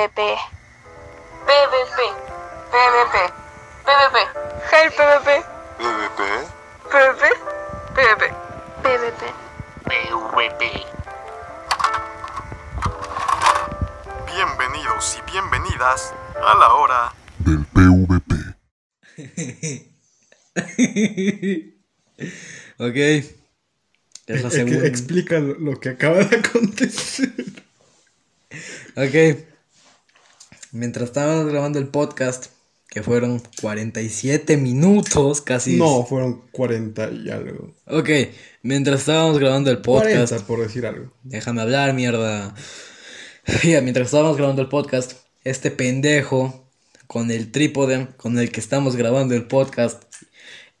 PvP. PvP. PvP. PvP. Hey PvP. PvP. PvP. PvP. PvP. PvP. Bienvenidos y bienvenidas a la hora del PvP. ok. Es la que segunda. explica lo lo que acaba de acontecer. Ok. Mientras estábamos grabando el podcast, que fueron 47 minutos casi. No, fueron 40 y algo. Ok. Mientras estábamos grabando el podcast. 40 por decir algo. Déjame hablar, mierda. Ya, mientras estábamos grabando el podcast, este pendejo con el trípode con el que estamos grabando el podcast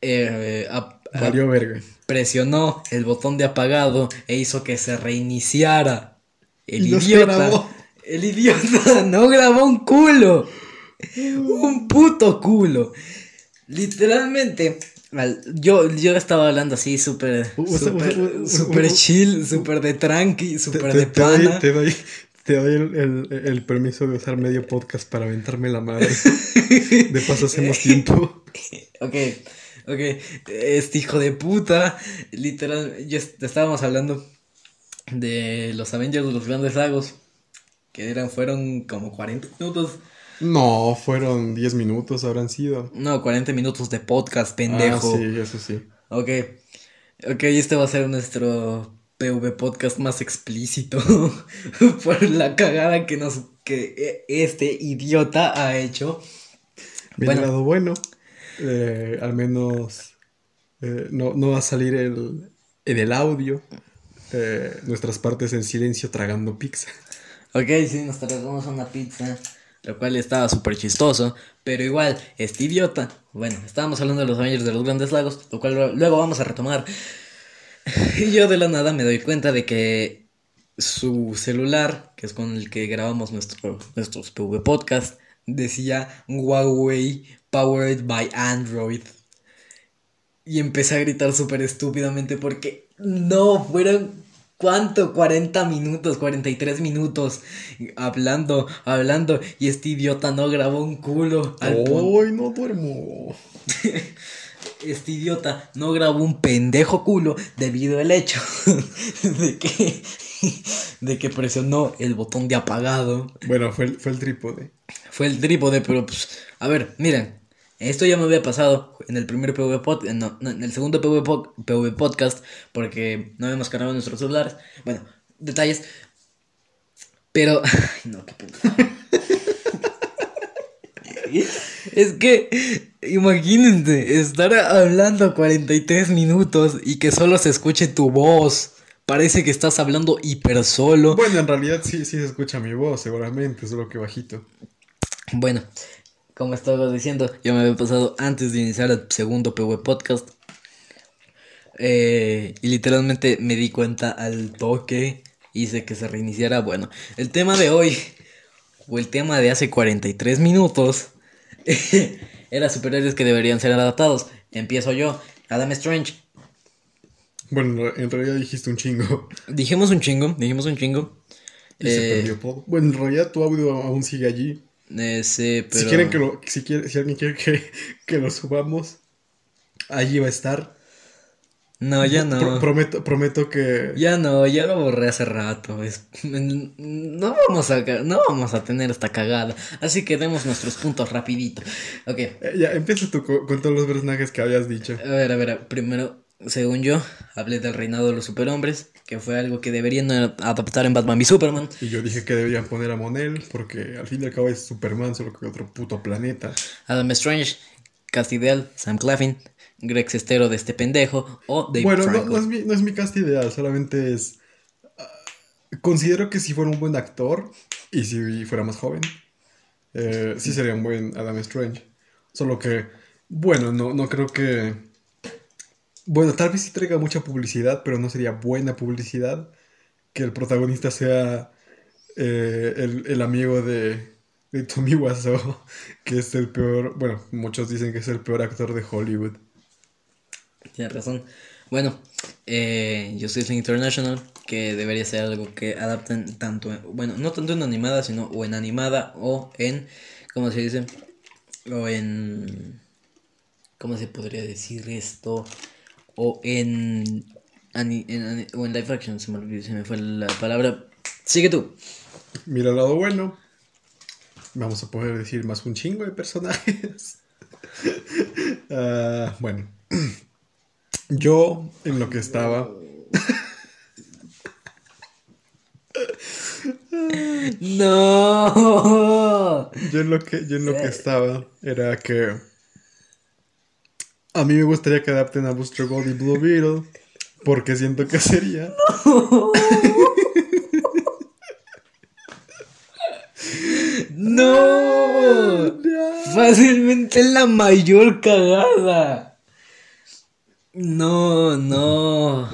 eh, verga. presionó el botón de apagado e hizo que se reiniciara. El Y idiota. El idiota no grabó un culo. Un puto culo. Literalmente. al- Yo, yo estaba hablando así súper usa- usa- súper usa- chill, súper de tranqui, súper de te doy, pana. te doy, te doy el, el- el permiso de usar medio podcast para aventarme la madre. De paso hacemos tiempo. Ok, ok. Este hijo de puta. Literal, yo est- estábamos hablando de los Avengers de los Grandes Lagos. Que eran, fueron como 40 minutos. No, fueron 10 minutos, habrán sido. No, 40 minutos de podcast, pendejo. Ah, sí, eso sí. Ok. Ok, este va a ser nuestro PV podcast más explícito. por la cagada que nos. que e- este idiota ha hecho. Mi Bueno. lado bueno, eh, al menos eh, no, no va a salir el, en el audio eh, nuestras partes en silencio tragando pizza. Ok, sí, nos tragamos una pizza, lo cual estaba súper chistoso, pero igual, este idiota, bueno, estábamos hablando de los Avengers de los Grandes Lagos, lo cual luego vamos a retomar. Y yo de la nada me doy cuenta de que su celular, que es con el que grabamos nuestro, nuestros PV podcast, decía Huawei Powered by Android. Y empecé a gritar súper estúpidamente porque no fueron. ¿Cuánto? 40 minutos, 43 minutos hablando, hablando. Y este idiota no grabó un culo. Al ¡Hoy no duermo! Este idiota no grabó un pendejo culo debido al hecho de que, de que presionó el botón de apagado. Bueno, fue el, fue el trípode. Fue el trípode, pero pues, a ver, miren, esto ya me había pasado en el primer PV podcast, no, no, en el segundo PV, po- PV podcast, porque no habíamos cargado nuestros celulares. Bueno, detalles. Pero, ay, no, qué puta. Es que, imagínense, estar hablando 43 minutos y que solo se escuche tu voz. Parece que estás hablando hiper solo. Bueno, en realidad sí, sí se escucha mi voz, seguramente, solo que bajito. Bueno, como estaba diciendo, ya me había pasado antes de iniciar el segundo PV podcast. Eh, y literalmente me di cuenta al toque, hice que se reiniciara. Bueno, el tema de hoy, o el tema de hace 43 minutos, era superhéroes que deberían ser adaptados. Empiezo yo, Adam Strange. Bueno, en realidad dijiste un chingo. Dijimos un chingo, dijimos un chingo. Y se Eh, perdió todo. Bueno, en realidad tu audio aún sigue allí. Eh, sí, pero... Si quieren que lo, si, quiere- si alguien quiere que, que lo subamos, allí va a estar. No, ya Pro- no. prometo, prometo que. Ya no, ya lo borré hace rato. es- no, vamos a, no vamos a tener esta cagada. Así que demos nuestros puntos rapidito. Ok, Eh, Ya, empieza tú con, con todos los personajes que habías dicho. a ver, a ver. Primero, según yo, hablé del reinado de los superhombres, que fue algo que deberían adaptar en Batman v Superman. Y yo dije que deberían poner a Monel, porque al fin y al cabo es Superman, solo que otro puto planeta. Adam Strange, cast ideal, Sam Claflin, Greg Sestero de este pendejo o David bueno, no es mi, no es mi cast ideal, solamente es. ah, considero que si fuera un buen actor y si fuera más joven, eh, sí sería un buen Adam Strange. Solo que, bueno, no, no creo que. Bueno, tal vez sí traiga mucha publicidad, pero no sería buena publicidad que el protagonista sea eh, el, el amigo de, de Tommy Wiseau, que es el peor, bueno, muchos dicen que es el peor actor de Hollywood. Tienes razón. Bueno, eh, Justice International, que debería ser algo que adapten tanto, en- bueno, no tanto en animada, sino o en animada o en, ¿cómo se dice? O en, ¿cómo se podría decir esto? O en, ani- en ani- o en live action, se me, olvidó, se me fue la palabra. Sigue tú. Mira el lado bueno. Vamos a poder decir más un chingo de personajes. Ah, bueno. Yo en lo que estaba. No. Yo en lo que, yo en lo que estaba era que. A mí me gustaría que adapten a Booster Gold y Blue Beetle. Porque siento que sería. No. Fácilmente la mayor cagada. No, no.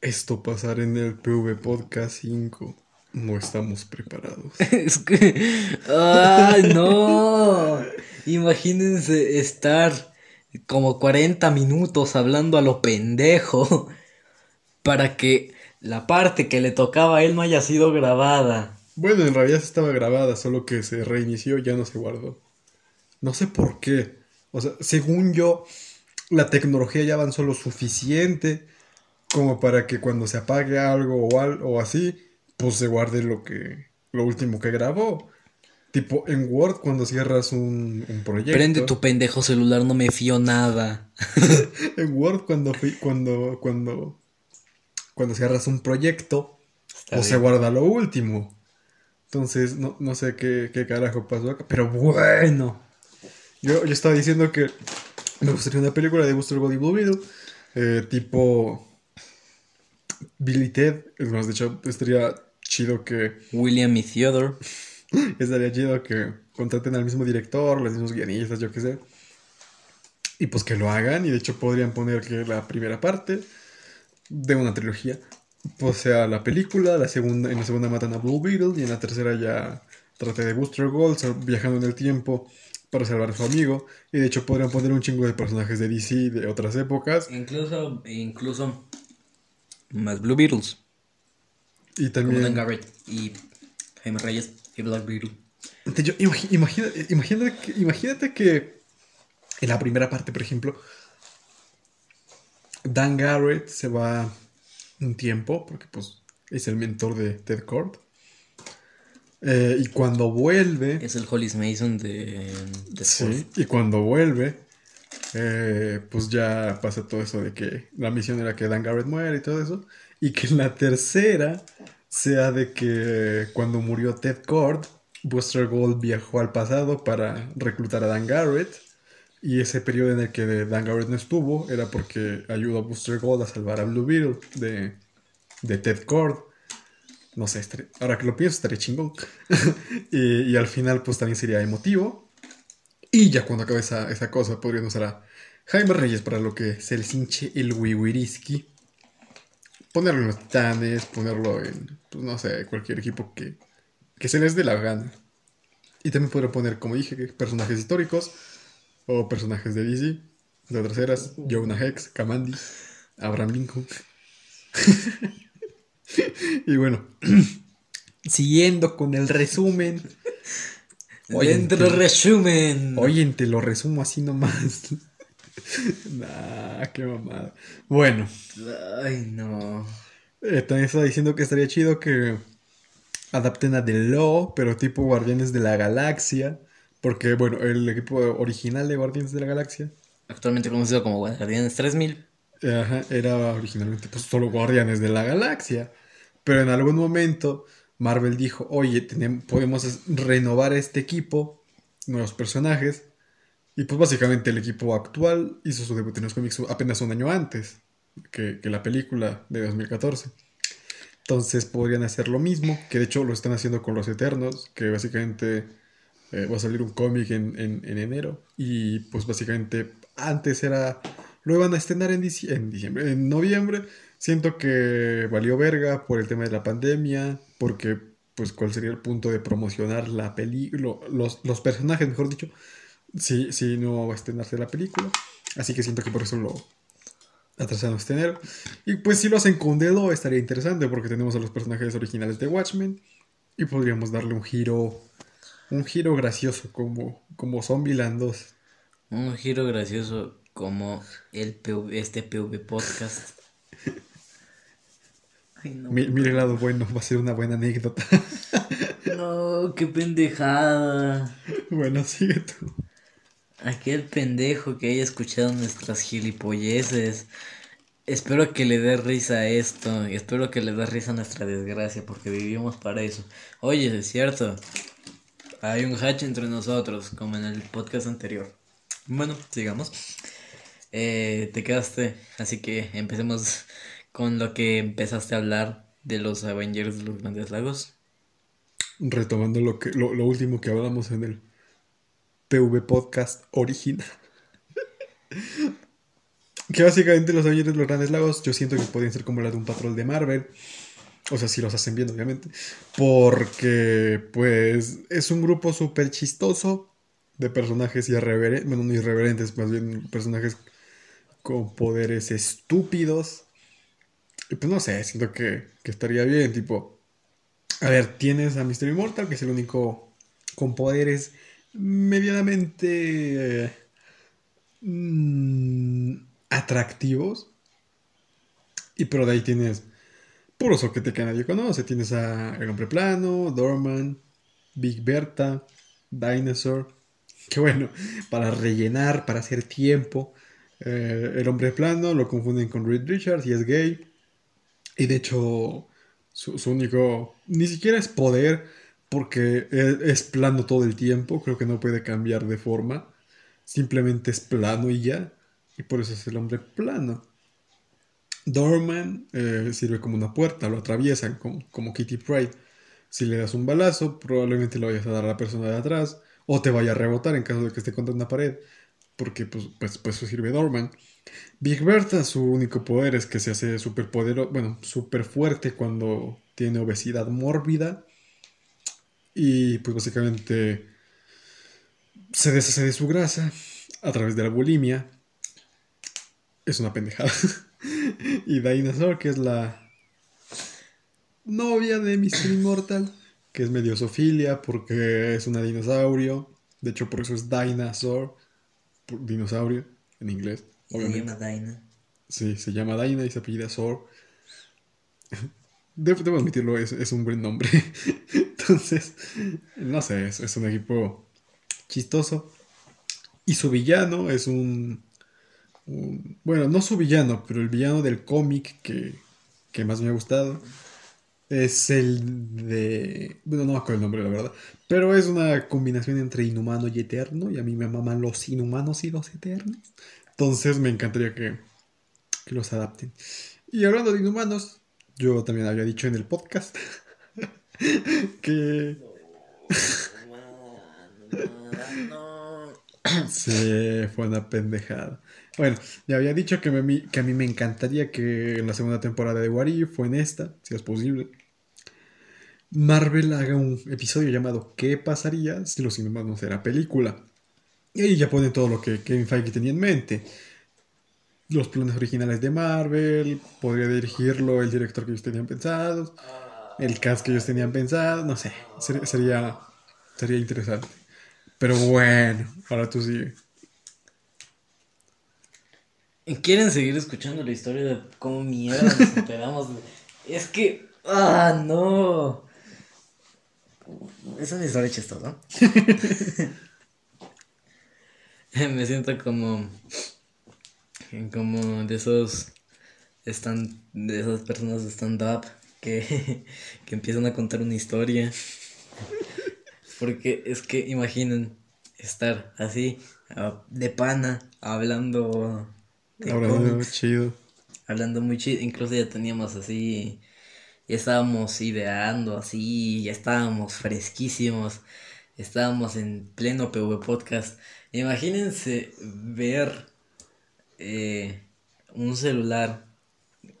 Esto pasar en el PV Podcast 5. No estamos preparados. Es que. ¡Ay, no! Imagínense estar como 40 minutos hablando a lo pendejo para que la parte que le tocaba a él no haya sido grabada. Bueno, en realidad estaba grabada, solo que se reinició y ya no se guardó. No sé por qué. O sea, según yo, la tecnología ya avanzó lo suficiente como para que cuando se apague algo o, al- o así, pues se guarde lo que lo último que grabó. Tipo, en Word, cuando cierras un, un proyecto. Prende tu pendejo celular, no me fío nada. En Word, cuando, cuando, cuando, cuando cierras un proyecto, o se guarda lo último. Entonces, no, no sé qué, qué carajo pasó acá, pero bueno. Yo, yo estaba diciendo que me gustaría una película de Buster Gold y Blue Beetle, eh, tipo Billy Ted. Es más, de hecho, estaría chido que William y Theodore. Estaría chido que contraten al mismo director, los mismos guionistas, yo qué sé. Y pues que lo hagan. Y de hecho podrían poner que la primera parte de una trilogía pues sea la película, la segunda, en la segunda matan a Blue Beetle y en la tercera ya trate de Booster Gold viajando en el tiempo para salvar a su amigo. Y de hecho podrían poner un chingo de personajes de DC de otras épocas. Incluso, incluso más Blue Beatles. Y también... Garrett y Jaime Reyes y Black Beetle. Yo- imagínate, que, imagínate que en la primera parte, por ejemplo, Dan Garrett se va un tiempo, porque pues es el mentor de Ted Kord. Eh, y cuando vuelve, Es el Hollis Mason de, de sí, y cuando vuelve, eh, pues ya pasa todo eso de que la misión era que Dan Garrett muera y todo eso. Y que en la tercera sea de que cuando murió Ted Kord, Buster Gold viajó al pasado para reclutar a Dan Garrett. Y ese periodo en el que Dan Garrett no estuvo era porque ayudó a Buster Gold a salvar a Blue de, de Ted Kord. No sé, estaré- ahora que lo pienso, estaría chingón. y, y al final, pues también sería emotivo. Y ya cuando acabe esa, esa cosa, podrían usar a Jaime Reyes para lo que se les hinche el wiwiriski. Ponerlo en los titanes, ponerlo en, pues no sé, cualquier equipo que, que se les dé la gana. Y también podría poner, como dije, personajes históricos o personajes de DC, de otras eras, Jonah Hex, Kamandi, Abraham Lincoln. y bueno, siguiendo con el resumen. Oye, Dentro resumen. Oye, te lo resumo así nomás. nah, qué mamada. Bueno, Ay, no. eh, también estaba diciendo que estaría chido que adapten a The Law, pero tipo Guardianes de la Galaxia. Porque, bueno, el equipo original de Guardianes de la Galaxia Actualmente conocido como Guardianes 3000. Ajá, era originalmente pues, solo Guardianes de la Galaxia. Pero en algún momento Marvel dijo, oye, tenem- podemos renovar este equipo, nuevos personajes. Y pues básicamente el equipo actual hizo su debut en los cómics apenas un año antes que, que la película de 2014. Entonces podrían hacer lo mismo, que de hecho lo están haciendo con los Eternos, que básicamente eh, va a salir un cómic en, en- en enero. Y pues básicamente antes era... Lo iban a estrenar en, dici- en diciembre, en noviembre. Siento que valió verga por el tema de la pandemia, porque pues cuál sería el punto de promocionar la película, los, los personajes, mejor dicho, si, si no va a estrenarse la película. Así que siento que por eso lo, atrasaron este enero. Y pues si lo hacen con dedo estaría interesante porque tenemos a los personajes originales de Watchmen y podríamos darle un giro, un giro gracioso como, como Zombieland 2. Un giro gracioso como el PV este PV podcast. Ay, no. Mi- Mire el lado bueno, va a ser una buena anécdota. No, qué pendejada. bueno, sigue tú. Aquel pendejo que haya escuchado nuestras gilipolleces. Espero que le dé risa a esto. Espero que le dé risa a nuestra desgracia. Porque vivimos para eso. Oye, es cierto. Hay un hatch entre nosotros. Como en el podcast anterior. Bueno, sigamos. Eh, te quedaste. Así que empecemos con lo que empezaste a hablar de los Avengers de los Grandes Lagos. Retomando lo, que, lo, lo último que hablamos en el PV Podcast original. que básicamente los Avengers de los Grandes Lagos yo siento que podrían ser como la de un patrol de Marvel. O sea, si los hacen bien, obviamente. Porque, pues, es un grupo súper chistoso de personajes irreverentes. Bueno, no irreverentes, más bien personajes con poderes estúpidos. Y pues no sé, siento que, que estaría bien, tipo. A ver, tienes a Mr. Immortal, que es el único con poderes medianamente mm, atractivos. Y pero de ahí tienes puro soquete que nadie conoce. Tienes a El Hombre Plano, Dorman, Big Berta, Dinosaur. Que bueno, para rellenar, para hacer tiempo. Eh, el Hombre Plano lo confunden con Reed Richards y es gay. Y de hecho, su, su único, ni siquiera es poder, porque es, es plano todo el tiempo, creo que no puede cambiar de forma, simplemente es plano y ya, y por eso es el hombre plano. Dorman eh, sirve como una puerta, lo atraviesan como, como Kitty Pryde. Si le das un balazo, probablemente lo vayas a dar a la persona de atrás, o te vaya a rebotar en caso de que esté contra una pared, porque pues, pues, pues eso sirve Dorman. Big Bertha, su único poder es que se hace súper bueno, súper fuerte cuando tiene obesidad mórbida. Y pues básicamente se deshace de su grasa a través de la bulimia. Es una pendejada. y Dinosaur, que es la novia de Mr. Immortal, que es medio sofilia porque es una dinosaurio. De hecho, por eso es Dinosaur, dinosaurio en inglés. Se Obviamente. llama Dinah. Sí, se llama Dinah y se apellida Sor. Debo, admitirlo, es, es un buen nombre. Entonces, no sé, es, es un equipo chistoso. Y su villano es un, un- Bueno, no su villano, pero el villano del cómic que, que más me ha gustado. Es el de... Bueno, no me acuerdo el nombre, la verdad. Pero es una combinación entre inhumano y eterno. Y a mí me maman los inhumanos y los eternos. Entonces me encantaría que, que los adapten. Y hablando de inhumanos, yo también había dicho en el podcast que se fue una pendejada. Bueno, ya había dicho que, me- que a mí me encantaría que en la segunda temporada de What If o en esta, si es posible, Marvel haga un episodio llamado ¿Qué pasaría si los inhumanos era película? Y ahí ya ponen todo lo que Kevin Feige tenía en mente. Los planes originales de Marvel, podría dirigirlo el director que ellos tenían pensado, el cast que ellos tenían pensado, no sé, ser- sería, sería interesante. Pero bueno, ahora tú sigue. ¿Quieren seguir escuchando la historia de cómo mierda nos enteramos? Es que. ¡Ah, no! Es una historia chistosa. Me siento como. Como de esos. Están, de esas personas de stand-up que, que empiezan a contar una historia. Porque es que imaginen estar así, ah, de pana, hablando de Hablando cómics, chido. hablando muy chido. Incluso ya teníamos así, ya estábamos ideando así, ya estábamos fresquísimos, estábamos en pleno PV Podcast. Imagínense ver eh, un celular.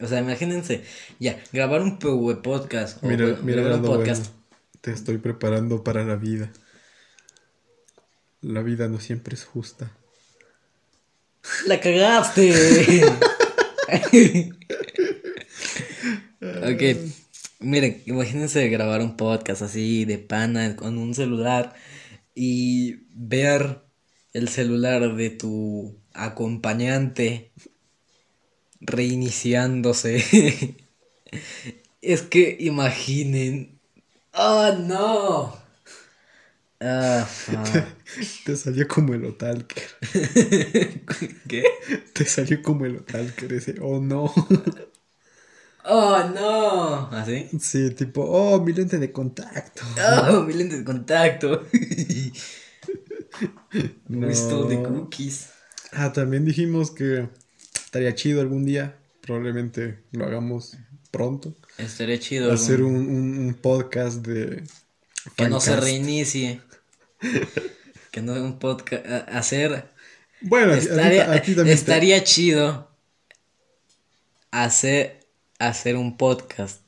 O sea, imagínense, ya, grabar un Podcast. O Mira, bueno, mira grabar un lo podcast. bueno. Te estoy preparando para la vida. La vida no siempre es justa. ¡La cagaste! ok, miren, imagínense grabar un podcast así de pana con un celular y ver el celular de tu acompañante reiniciándose. es que imaginen. ¡Oh no! Ah. Te salió como el Otalker. ¿Qué? Te salió como el Otalker ese. Oh no. ¡Oh no! ¿Así? Sí, tipo, oh, mi lente de contacto. ¡Oh, mi lente de contacto! No. We stole the cookies. Ah, también dijimos que estaría chido algún día. Probablemente lo hagamos pronto. Estaría chido. Hacer un, un- un podcast de. Que no se reinicie. que no un podcast. Hacer. Bueno, a ti- Estaría, a ti también. te- estaría chido hacer, hacer un podcast.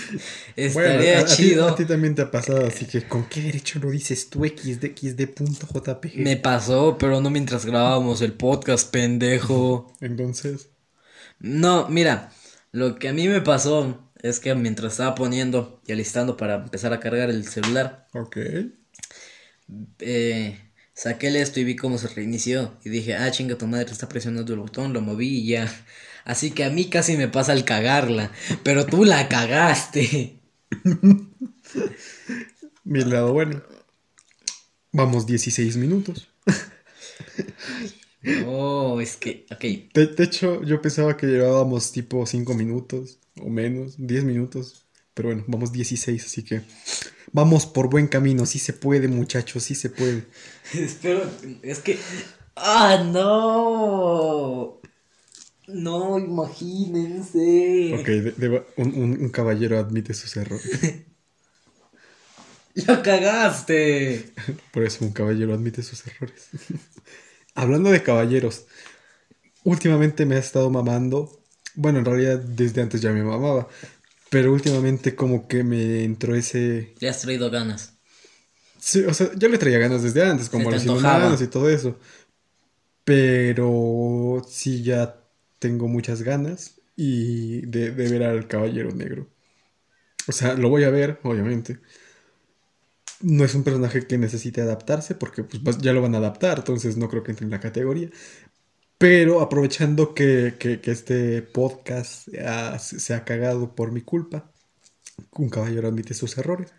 Bueno, estaría a- a ti- chido. A ti, también te ha pasado, así que ¿con qué derecho lo dices tú xd.xd.jpg? Me pasó, pero no mientras grabábamos el podcast, pendejo. Entonces, No, mira, lo que a mí me pasó es que mientras estaba poniendo y alistando para empezar a cargar el celular, ok. eh, saqué el esto y vi cómo se reinició. Y dije, ah, chinga, tu madre está presionando el botón, lo moví y ya. Así que a mí casi me pasa el cagarla, pero tú la cagaste. Mi lado bueno. Vamos 16 minutos. Oh, es que, ok. De, de hecho, yo pensaba que llevábamos tipo 5 minutos o menos, 10 minutos. Pero bueno, vamos 16, así que vamos por buen camino. Sí se puede, muchachos, sí se puede. Espero, es que... ¡Ah, no! No, imagínense. Ok, de- de- un, un- un caballero admite sus errores. ¡La cagaste! Por eso un caballero admite sus errores. Hablando de caballeros, últimamente me ha estado mamando. Bueno, en realidad desde antes ya me mamaba. Pero últimamente como que me entró ese... Le has traído ganas. Sí, o sea, yo le traía ganas desde antes, como a los inhumanos y todo eso. Pero sí ya tengo muchas ganas y de, de ver al Caballero Negro. O sea, lo voy a ver, obviamente. No es un personaje que necesite adaptarse porque pues, ya lo van a adaptar, entonces no creo que entre en la categoría. Pero aprovechando que, que- que este podcast se ha cagado por mi culpa, un caballero admite sus errores.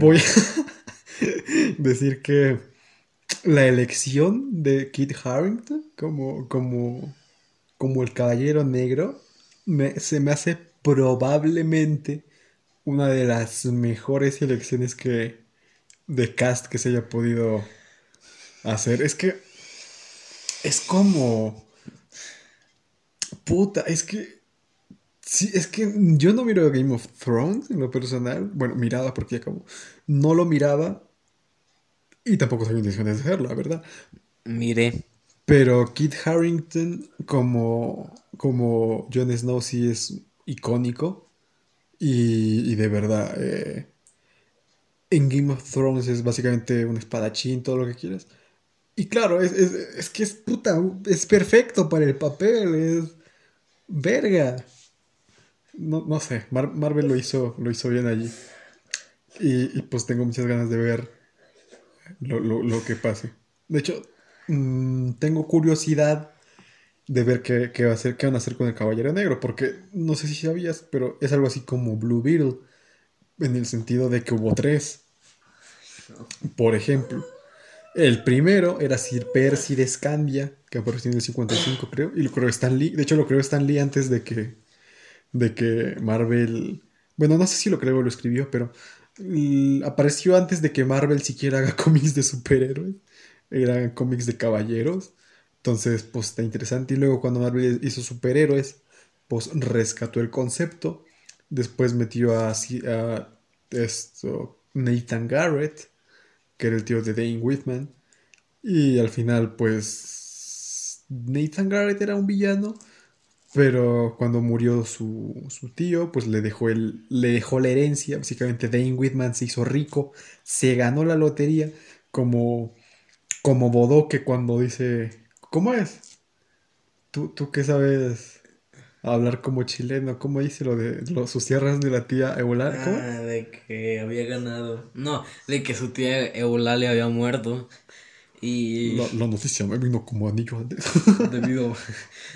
Voy a decir que la elección de Kit Harrington como, como, como el caballero negro me- se me hace probablemente una de las mejores elecciones que de cast que se haya podido hacer. Es que es como puta, es que Sí, es que yo no miro Game of Thrones en lo personal. Bueno, miraba porque ya acabó. No lo miraba. Y tampoco tengo intenciones de hacerlo, la verdad. Mire. Pero Kit Harrington como, como Jon Snow sí es icónico. Y, y de verdad, eh, en Game of Thrones es básicamente un espadachín, todo lo que quieras. Y claro, es, es, es que es puta, es perfecto para el papel, es verga. No, no sé, Mar- Marvel lo hizo, lo hizo bien allí. Y, y, pues tengo muchas ganas de ver lo, lo- lo que pase. De hecho, mm, tengo curiosidad de ver qué, qué va a hacer, qué van a hacer con el Caballero Negro, porque no sé si sabías, pero es algo así como Blue Beetle, en el sentido de que hubo tres. Por ejemplo, el primero era Sir Percy de Scandia, que apareció en el 55, creo, y lo creó Stan Lee. De hecho, lo creó Stan Lee antes de que, de que Marvel. Bueno, no sé si lo creó o lo escribió, pero apareció antes de que Marvel siquiera haga cómics de superhéroes. Eran cómics de caballeros. Entonces, pues está interesante. Y luego, cuando Marvel hizo superhéroes, pues rescató el concepto. Después metió a, esto, Nathan Garrett, que era el tío de Dane Whitman. Y al final, pues. Nathan Garrett era un villano. Pero cuando murió su, su tío, pues le dejó, el, le dejó la herencia. Básicamente Dane Whitman se hizo rico, se ganó la lotería, como, como Bodoque cuando dice, ¿cómo es? ¿Tú, tú qué sabes hablar como chileno? ¿Cómo dice lo de lo- sus tierras de la tía Eulalia? ¿Cómo? Ah, de que había ganado. No, de que su tía Eulalia había muerto. Y La, la noticia me vino como anillo dedo. debido.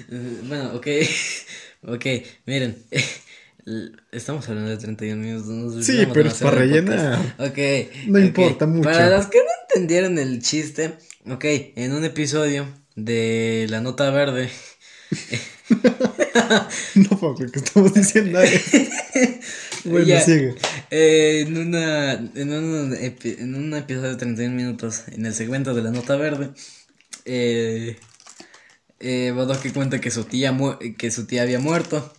bueno, ok. ok, miren. Estamos hablando de 31 minutos. Sí, pero es para rellenar. Ok. No importa mucho. Para los que no entendieron el chiste, ok, en un episodio de La Nota Verde. no puedo que estamos diciendo eso. Bueno, Ya. sigue. Eh, en, una, en, un, en un episodio de 31 minutos, en el segmento de la nota verde, eh, eh, Bodoque cuenta que su, tía mu- que su tía había muerto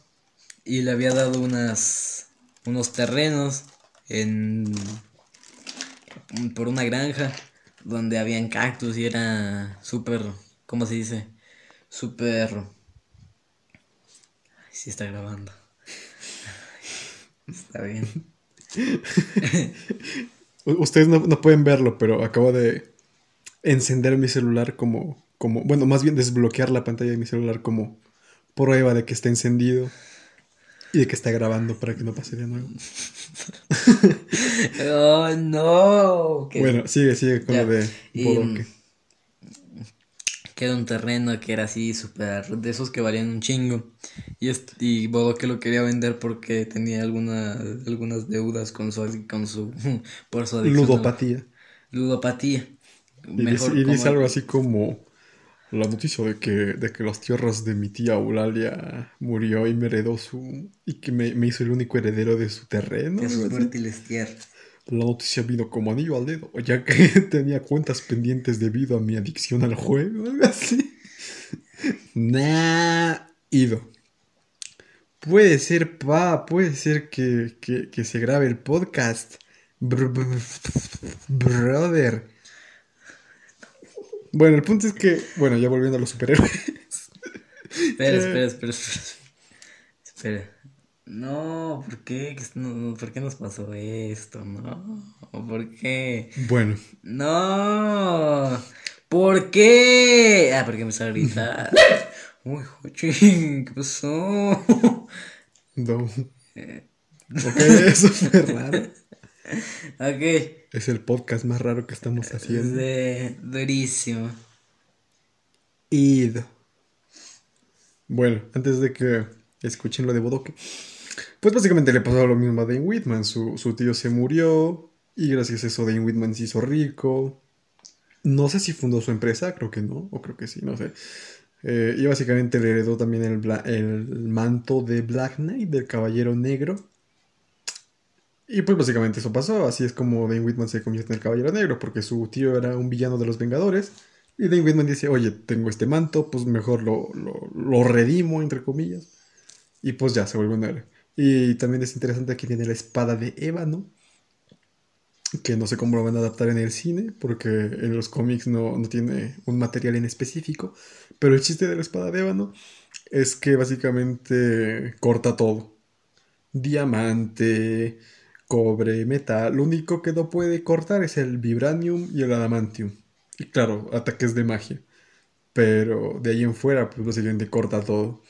y le había dado unas, unos terrenos en, por una granja donde habían cactus y era súper, ¿cómo se dice? Súper... Ay, sí está grabando. Está bien. Ustedes no, no pueden verlo, pero acabo de encender mi celular como, como, bueno, más bien desbloquear la pantalla de mi celular como prueba de que está encendido y de que está grabando para que no pase de nuevo. Oh, no. Bueno, sigue, sigue con Ya. lo de Bodoque. que era un terreno que era así súper de esos que valían un chingo. Y, y Bodoque lo quería vender porque tenía alguna, algunas deudas con su, con su por su adicción Ludopatía. Ludopatía. Y dice, Mejor y dice como- algo así como la noticia de que, de que las tierras de mi tía Eulalia murió y me heredó su... y que me, me hizo el único heredero de su terreno. de sus fértiles tierras. La noticia vino como anillo al dedo, ya que tenía cuentas pendientes debido a mi adicción al juego, algo así. Nah, ido. Puede ser, pa, puede ser que, que, que se grabe el podcast. Br- br- brother. Bueno, el punto es que, bueno, ya volviendo a los superhéroes. Espera, espera, espera, espera. Espera. No, ¿por qué? ¿Qué es- no, no, ¿Por qué nos pasó esto? No, ¿por qué? Bueno, No. ¿Por qué? Ah, porque me está gritando. Uy, jochín, ¿qué pasó? no. Ok, eso fue raro. ok. Es el podcast más raro que estamos Es haciendo. de durísimo. Id. Bueno, antes de que escuchen lo de Bodoque, pues básicamente le pasó lo mismo a Dane Whitman. Su, su tío se murió y gracias a eso Dane Whitman se hizo rico. No sé si fundó su empresa, creo que no, o creo que sí, no sé. Eh, y básicamente le heredó también el, el manto de Black Knight, del Caballero Negro. Y pues básicamente eso pasó, así es como Dane Whitman se convierte en el Caballero Negro, porque su tío era un villano de los Vengadores. Y Dane Whitman dice, oye, tengo este manto, pues mejor lo, lo, lo redimo, entre comillas. Y pues ya, se vuelve un. Y también es interesante que tiene la espada de ébano, que no sé cómo lo van a adaptar en el cine, porque en los cómics no, no tiene un material en específico. Pero el chiste de la espada de ébano es que básicamente corta todo. Diamante, cobre, metal. Lo único que no puede cortar es el vibranium y el adamantium. Y claro, ataques de magia. Pero de ahí en fuera, pues básicamente corta todo.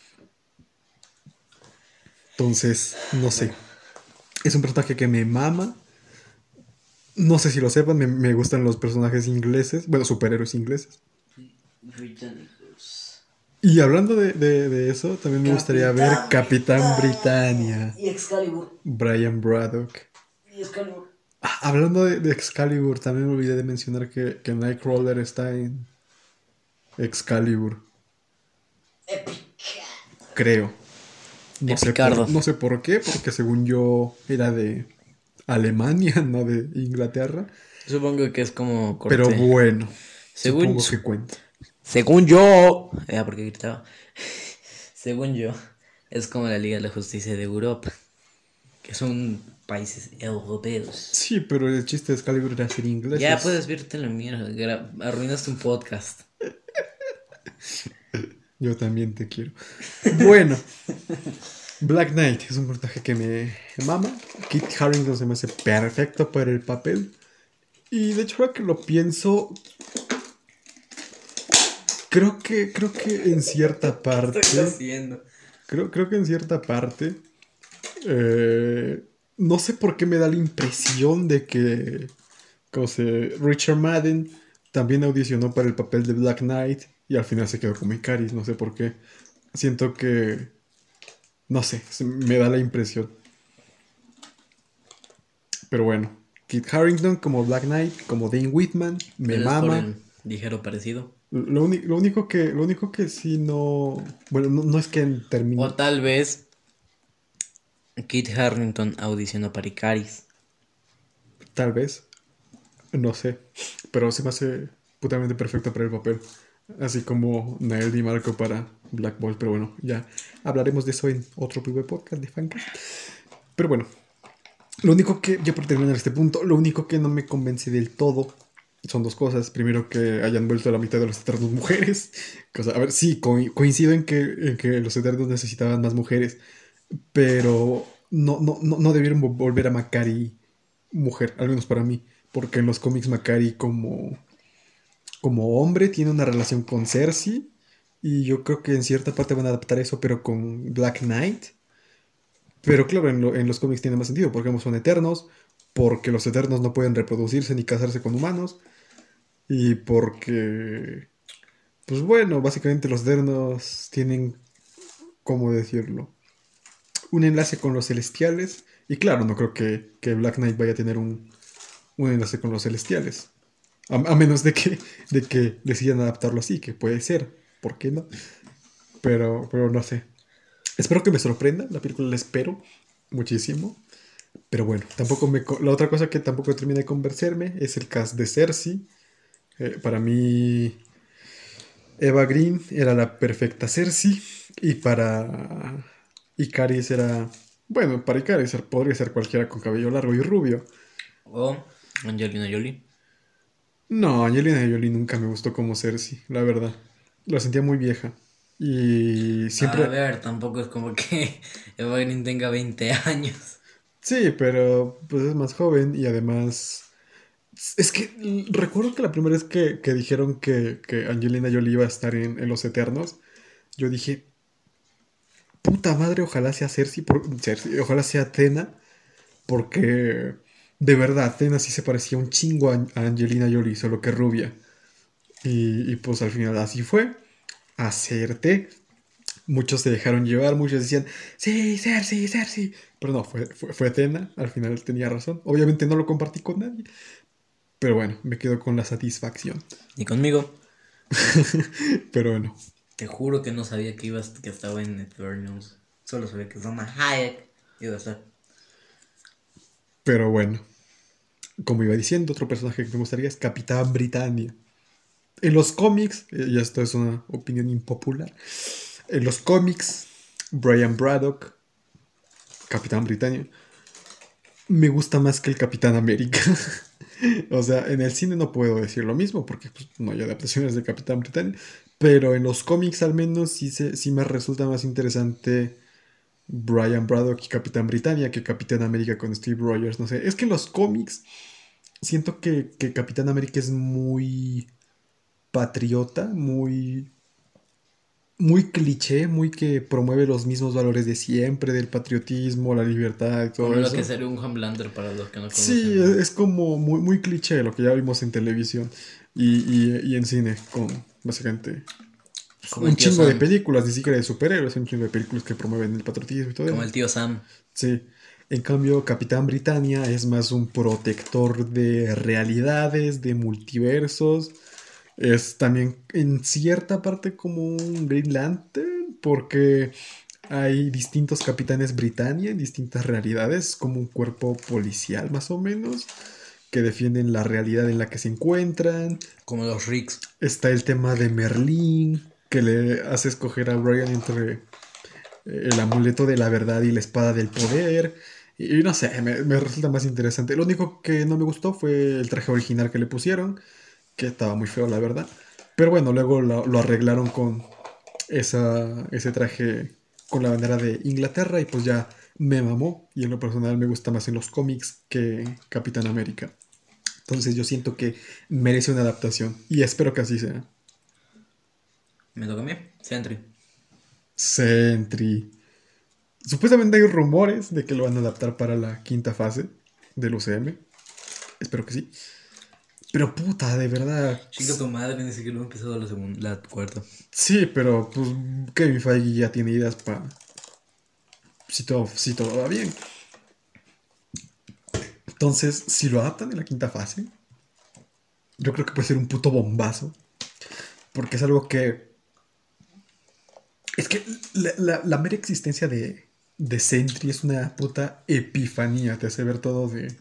Entonces, no sé. Es un personaje que me mama. No sé si lo sepan, me, me gustan los personajes ingleses. Bueno, superhéroes ingleses. Y hablando de, de- de eso, también me gustaría ver Capitán Britannia. Y Excalibur. Brian Braddock. Excalibur. Ah, hablando de, de Excalibur, también me olvidé de mencionar que, que Nightcrawler está en Excalibur. Creo. No sé, Epicardo. por, no sé por qué, porque según yo era de Alemania, no de Inglaterra. Supongo que es como corte. Pero bueno, Según supongo su- que cuenta. Según yo. Ah, porque gritaba. Según yo, es como la Liga de la Justicia de Europa. Que son países europeos. Sí, pero el chiste de Excalibur era ser inglés. Ya puedes verte la mierda. Arruinaste un podcast. Yo también te quiero. Bueno, Black Knight es un personaje que me mama. Kit Harington se me hace perfecto para el papel. Y de hecho, ahora que lo pienso, Creo que, creo que en cierta parte. Estoy haciendo. Creo, creo que en cierta parte. eh, no sé por qué me da la impresión de que. Como se. Richard Madden también audicionó para el papel de Black Knight. Y al final se quedó como Icaris. No sé por qué. Siento que. No sé. Me da la impresión. Pero bueno. Kit Harrington como Black Knight. Como Dane Whitman. Me mama. ligero parecido. Lo, lo único que. Lo único que sí no. Bueno, no, no es que termine. O tal vez Kit Harrington audicionó para Icaris. Tal vez. No sé. Pero se me hace putamente perfecto para el papel. Así como Nael Di Marco para Black Bolt. Pero bueno, ya hablaremos de eso en otro primer podcast de Fancast. Pero bueno. Lo único que, ya por terminar este punto, lo único que no me convence del todo son dos cosas. Primero, que hayan vuelto a la mitad de los eternos mujeres. A ver, sí, co- coincido en que, en que los eternos necesitaban más mujeres. Pero no, no, no, no debieron vo- volver a Macari mujer, al menos para mí. Porque en los cómics Macari como, como hombre tiene una relación con Cersei. Y yo creo que en cierta parte van a adaptar eso, pero con Black Knight. Pero claro, en, lo- en los cómics tiene más sentido, porque son eternos, porque los eternos no pueden reproducirse ni casarse con humanos. Y porque, pues bueno, básicamente los eternos tienen, ¿cómo decirlo? Un enlace con los celestiales. Y claro, no creo que, que Black Knight vaya a tener un, un enlace con los celestiales. A, menos de que, de que decidan adaptarlo así, que puede ser. ¿Por qué no? Pero, pero no sé. Espero que me sorprenda. La película la espero muchísimo. Pero bueno, tampoco me... La otra cosa que tampoco termina de convencerme es el cast de Cersei. Eh, para mí, Eva Green era la perfecta Cersei. Y para Icaris era... Bueno, para Icaris podría ser cualquiera con cabello largo y rubio. O Angelina Jolie. No, Angelina Jolie nunca me gustó como Cersei, la verdad. La sentía muy vieja. Y siempre... A ver, tampoco es como que Green tenga 20 años. Sí, pero pues es más joven y además... Es que recuerdo que la primera vez que, que dijeron que, que Angelina Jolie iba a estar en, en Los Eternos, yo dije, puta madre, ojalá sea Cersei, por- Cersei, ojalá sea Athena, porque de verdad Athena sí se parecía un chingo a, Angelina Jolie, solo que rubia. Y, y pues al final así fue, acerté. Muchos se dejaron llevar, muchos decían, sí, Cersei, Cersei. Pero no, fue, fue, fue Athena, al final tenía razón. Obviamente no lo compartí con nadie. Pero bueno, me quedo con la satisfacción. Y conmigo, Pero bueno, te juro que no sabía que ibas, que estaba en Eternals. Solo sabía que Salma Hayek iba a estar. pero bueno. Como iba diciendo, otro personaje que me gustaría es Capitán Britannia. En los cómics, y esto es una opinión impopular, en los cómics, Brian Braddock, Capitán Britannia, me gusta más que el Capitán América. o sea, en el cine no puedo decir lo mismo porque pues, no hay adaptaciones de Capitán Britannia, pero en los cómics al menos sí, se, sí me resulta más interesante Brian Braddock y Capitán Britannia que Capitán América con Steve Rogers. No sé, es que en los cómics siento que, que Capitán América es muy patriota, muy muy cliché, muy que promueve los mismos valores de siempre, del patriotismo, la libertad todo Como lo que sería un Homelander para los que no conocen. Sí, es, es como muy, muy cliché lo que ya vimos en televisión y, y- y en cine, con básicamente Como un chingo de películas, ni siquiera de superhéroes, un chingo de películas que promueven el patriotismo y todo Como eso. el tío Sam. Sí. En cambio, Capitán Britannia es más un protector de realidades, de multiversos. Es también en cierta parte como un Green Lantern, porque hay distintos capitanes Britannia en distintas realidades, como un cuerpo policial más o menos, que defienden la realidad en la que se encuentran. Como los Ricks. Está el tema de Merlín, que le hace escoger a Brian entre eh, el amuleto de la verdad y la espada del poder. Y, y no sé, me, me resulta más interesante. Lo único que no me gustó fue el traje original que le pusieron, que estaba muy feo, la verdad. Pero bueno, luego lo, lo arreglaron con esa, ese traje con la bandera de Inglaterra y pues ya me mamó. Y en lo personal me gusta más en los cómics que Capitán América. Entonces yo siento que merece una adaptación y espero que así sea. Me toca a mí. Sentry. Sentry. Supuestamente hay rumores de que lo van a adaptar para la quinta fase del UCM. Espero que sí. Pero puta, de verdad. Chica tu madre, ni siquiera he empezado la segunda, la cuarta. Sí, pero pues Kevin Feige ya tiene ideas para. Si todo, si todo va bien. Entonces, si lo adaptan en la quinta fase, yo creo que puede ser un puto bombazo. Porque es algo que. Es que la, la- la mera existencia de, de Sentry es una puta epifanía. Te hace ver todo de,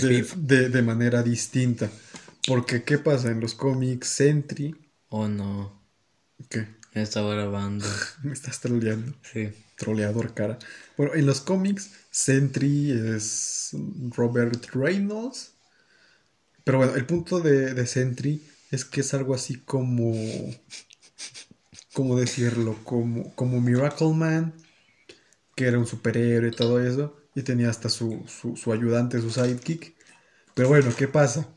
de, de- de manera distinta. Porque, ¿qué pasa? En los cómics, Sentry. Oh no. ¿Qué? Estaba grabando. Me estás troleando. Sí. Troleador, cara. Bueno, en los cómics, Sentry es Robert Reynolds. Pero bueno, el punto de, de Sentry es que es algo así como. ¿Cómo decirlo? Como, como Miracle Man, que era un superhéroe y todo eso. Y tenía hasta su, su, su ayudante, su sidekick. Pero bueno, ¿qué pasa?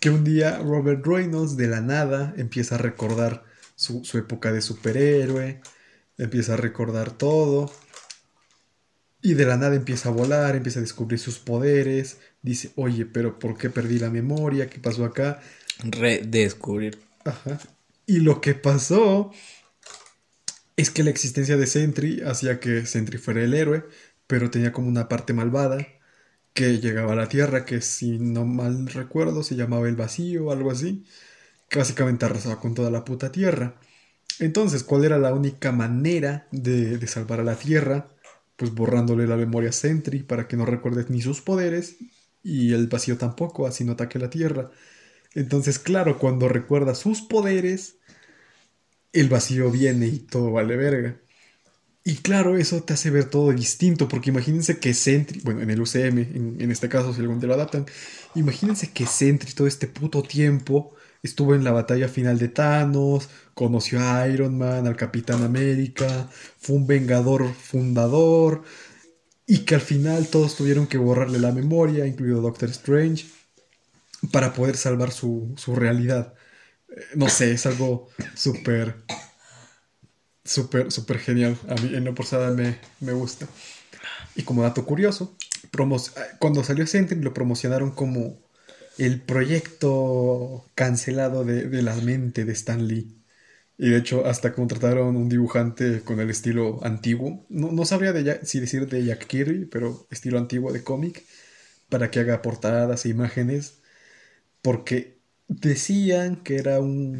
Que un día Robert Reynolds de la nada empieza a recordar su, su época de superhéroe, empieza a recordar todo. Y de la nada empieza a volar, empieza a descubrir sus poderes. Dice, oye, pero ¿por qué perdí la memoria? ¿Qué pasó acá? Redescubrir. Ajá. Y lo que pasó es que la existencia de Sentry hacía que Sentry fuera el héroe, pero tenía como una parte malvada que llegaba a la Tierra, que si no mal recuerdo se llamaba el vacío o algo así, que básicamente arrasaba con toda la puta Tierra. Entonces, ¿cuál era la única manera de, de salvar a la Tierra? Pues borrándole la memoria a Sentry para que no recuerde ni sus poderes y el vacío tampoco, así no ataque la Tierra. Entonces, claro, cuando recuerda sus poderes, el vacío viene y todo vale verga. Y claro, eso te hace ver todo distinto, porque imagínense que Sentry, bueno, en el UCM, en, este caso, si algún día lo adaptan, imagínense que Sentry todo este puto tiempo estuvo en la batalla final de Thanos, conoció a Iron Man, al Capitán América, fue un vengador fundador, y que al final todos tuvieron que borrarle la memoria, incluido Doctor Strange para poder salvar su, su realidad. Eh, No sé, es algo súper, súper, súper genial. A mí en lo personal me, me gusta. Y como dato curioso, cuando salió Sentry lo promocionaron como el proyecto cancelado de, de la mente de Stan Lee. Y de hecho, hasta contrataron un dibujante con el estilo antiguo. No, no sabría de si decir de Jack Kirby, pero estilo antiguo de cómic, para que haga portadas e imágenes porque decían que era un,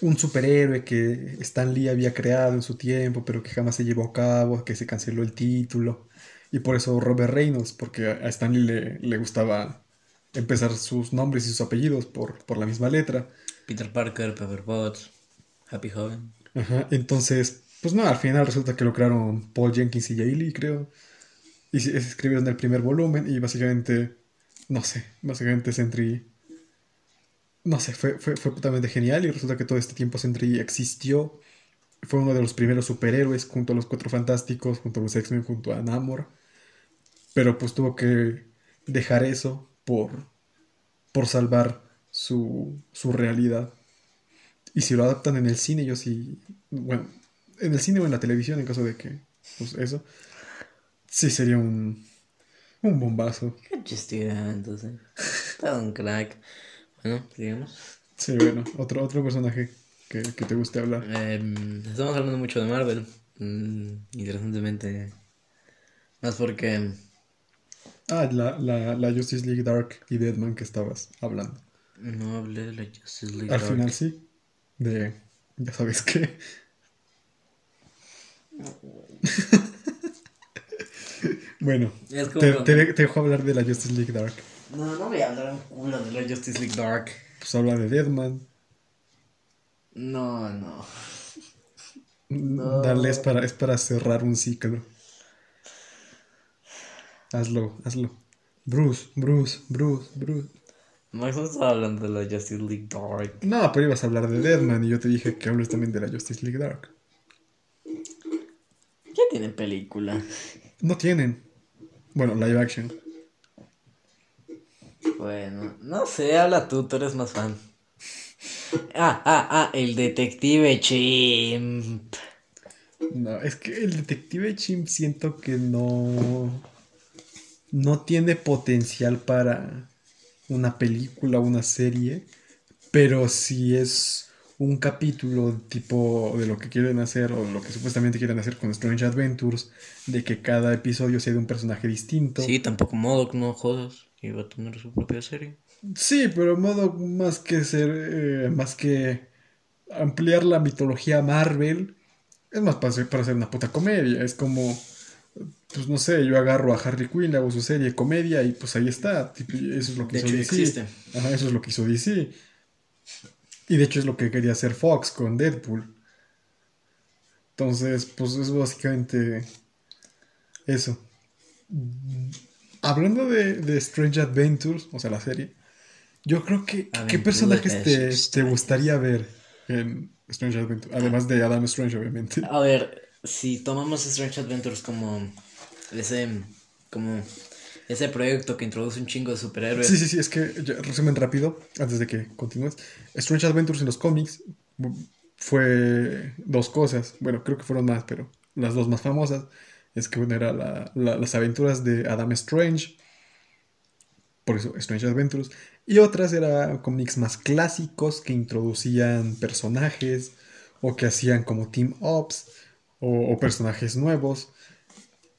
un superhéroe que Stan Lee había creado en su tiempo, pero que jamás se llevó a cabo, que se canceló el título. Y por eso Robert Reynolds, porque a Stan Lee le, le gustaba empezar sus nombres y sus apellidos por, por la misma letra. Peter Parker, Pepper Potts, Happy Hogan. Ajá, entonces, pues no, al final resulta que lo crearon Paul Jenkins y Jay Lee, creo. Y se- escribieron el primer volumen y básicamente, no sé, básicamente Sentry, no sé, fue, fue, fue totalmente genial y resulta que todo este tiempo Sentry existió. Fue uno de los primeros superhéroes junto a los Cuatro Fantásticos, junto a los X-Men, junto a Namor. Pero pues tuvo que dejar eso por, por salvar su, su realidad. Y si lo adaptan en el cine, yo sí. Bueno, en el cine o en la televisión, en caso de que. Pues eso. Sí sería un. Un bombazo. Qué chistera, entonces. Todo un crack. Bueno, sigamos. Sí, bueno, otro, otro personaje que, que te guste hablar. Em, estamos hablando mucho de Marvel. Mm, interesantemente. Más porque. Ah, la, la, la Justice League Dark y Deadman que estabas hablando. No hablé de la Justice League. Al Dark. final sí. De. Ya sabes qué. bueno, Es como- te, te, te dejo hablar de la Justice League Dark. No, no voy a hablar un culo de la Justice League Dark. Pues habla de Deadman. No, no. Dale, es para, es para cerrar un ciclo. Hazlo, hazlo. Bruce, Bruce, Bruce, Bruce. Max no estaba hablando de la Justice League Dark. No, pero ibas a hablar de Deadman y yo te dije que hables también de la Justice League Dark. Ya tiene película. No tienen. Bueno, live action. Bueno, no sé, habla tú, tú eres más fan. Ah, ah, ah, el detective chimp. No, es que el detective Chimp siento que no. No tiene potencial para una película, una serie. Pero si es un capítulo tipo de lo que quieren hacer o lo que supuestamente quieren hacer con Strange Adventures, de que cada episodio sea de un personaje distinto. Sí, tampoco Modoc, no jodas. Iba a tener su propia serie. Sí, pero modo más que ser, eh, más que ampliar la mitología Marvel, es más para hacer, para hacer una puta comedia. Es como, pues no sé, yo agarro a Harley Quinn, le hago su serie de comedia y pues ahí está. tipo, eso es lo que De hizo hecho, DC. existe. Ajá, eso es lo que hizo DC. Y de hecho es lo que quería hacer Fox con Deadpool. Entonces, pues es básicamente eso. Hablando de, de Strange Adventures, o sea, la serie, yo creo que ¿qué personajes te, te gustaría ver en Strange Adventures? Además de Adam Strange, obviamente. A ver, si tomamos Strange Adventures como ese, como ese proyecto que introduce un chingo de superhéroes. Sí, sí, sí, es que, ya, resumen rápido, antes de que continúes. Strange Adventures en los cómics bu- fue dos cosas. Bueno, creo que fueron más, pero las dos más famosas. Es que una era la- la- las aventuras de Adam Strange. Por eso, Strange Adventures. Y otras eran cómics más clásicos que introducían personajes o que hacían como team ups o, personajes nuevos.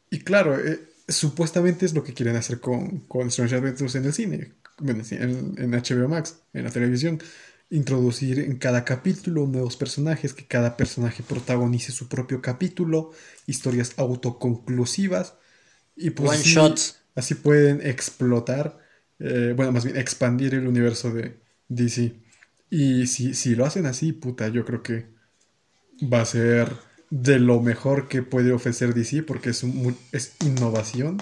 Y claro, eh, supuestamente es lo que quieren hacer con, con Strange Adventures en el cine, en, en HBO Max, en la televisión. Introducir en cada capítulo nuevos personajes, que cada personaje protagonice su propio capítulo, historias autoconclusivas. Y pues One así- shots. Así pueden explotar, eh, bueno, más bien expandir el universo de DC. Y si, si lo hacen así, puta, yo creo que va a ser de lo mejor que puede ofrecer DC porque es, un es innovación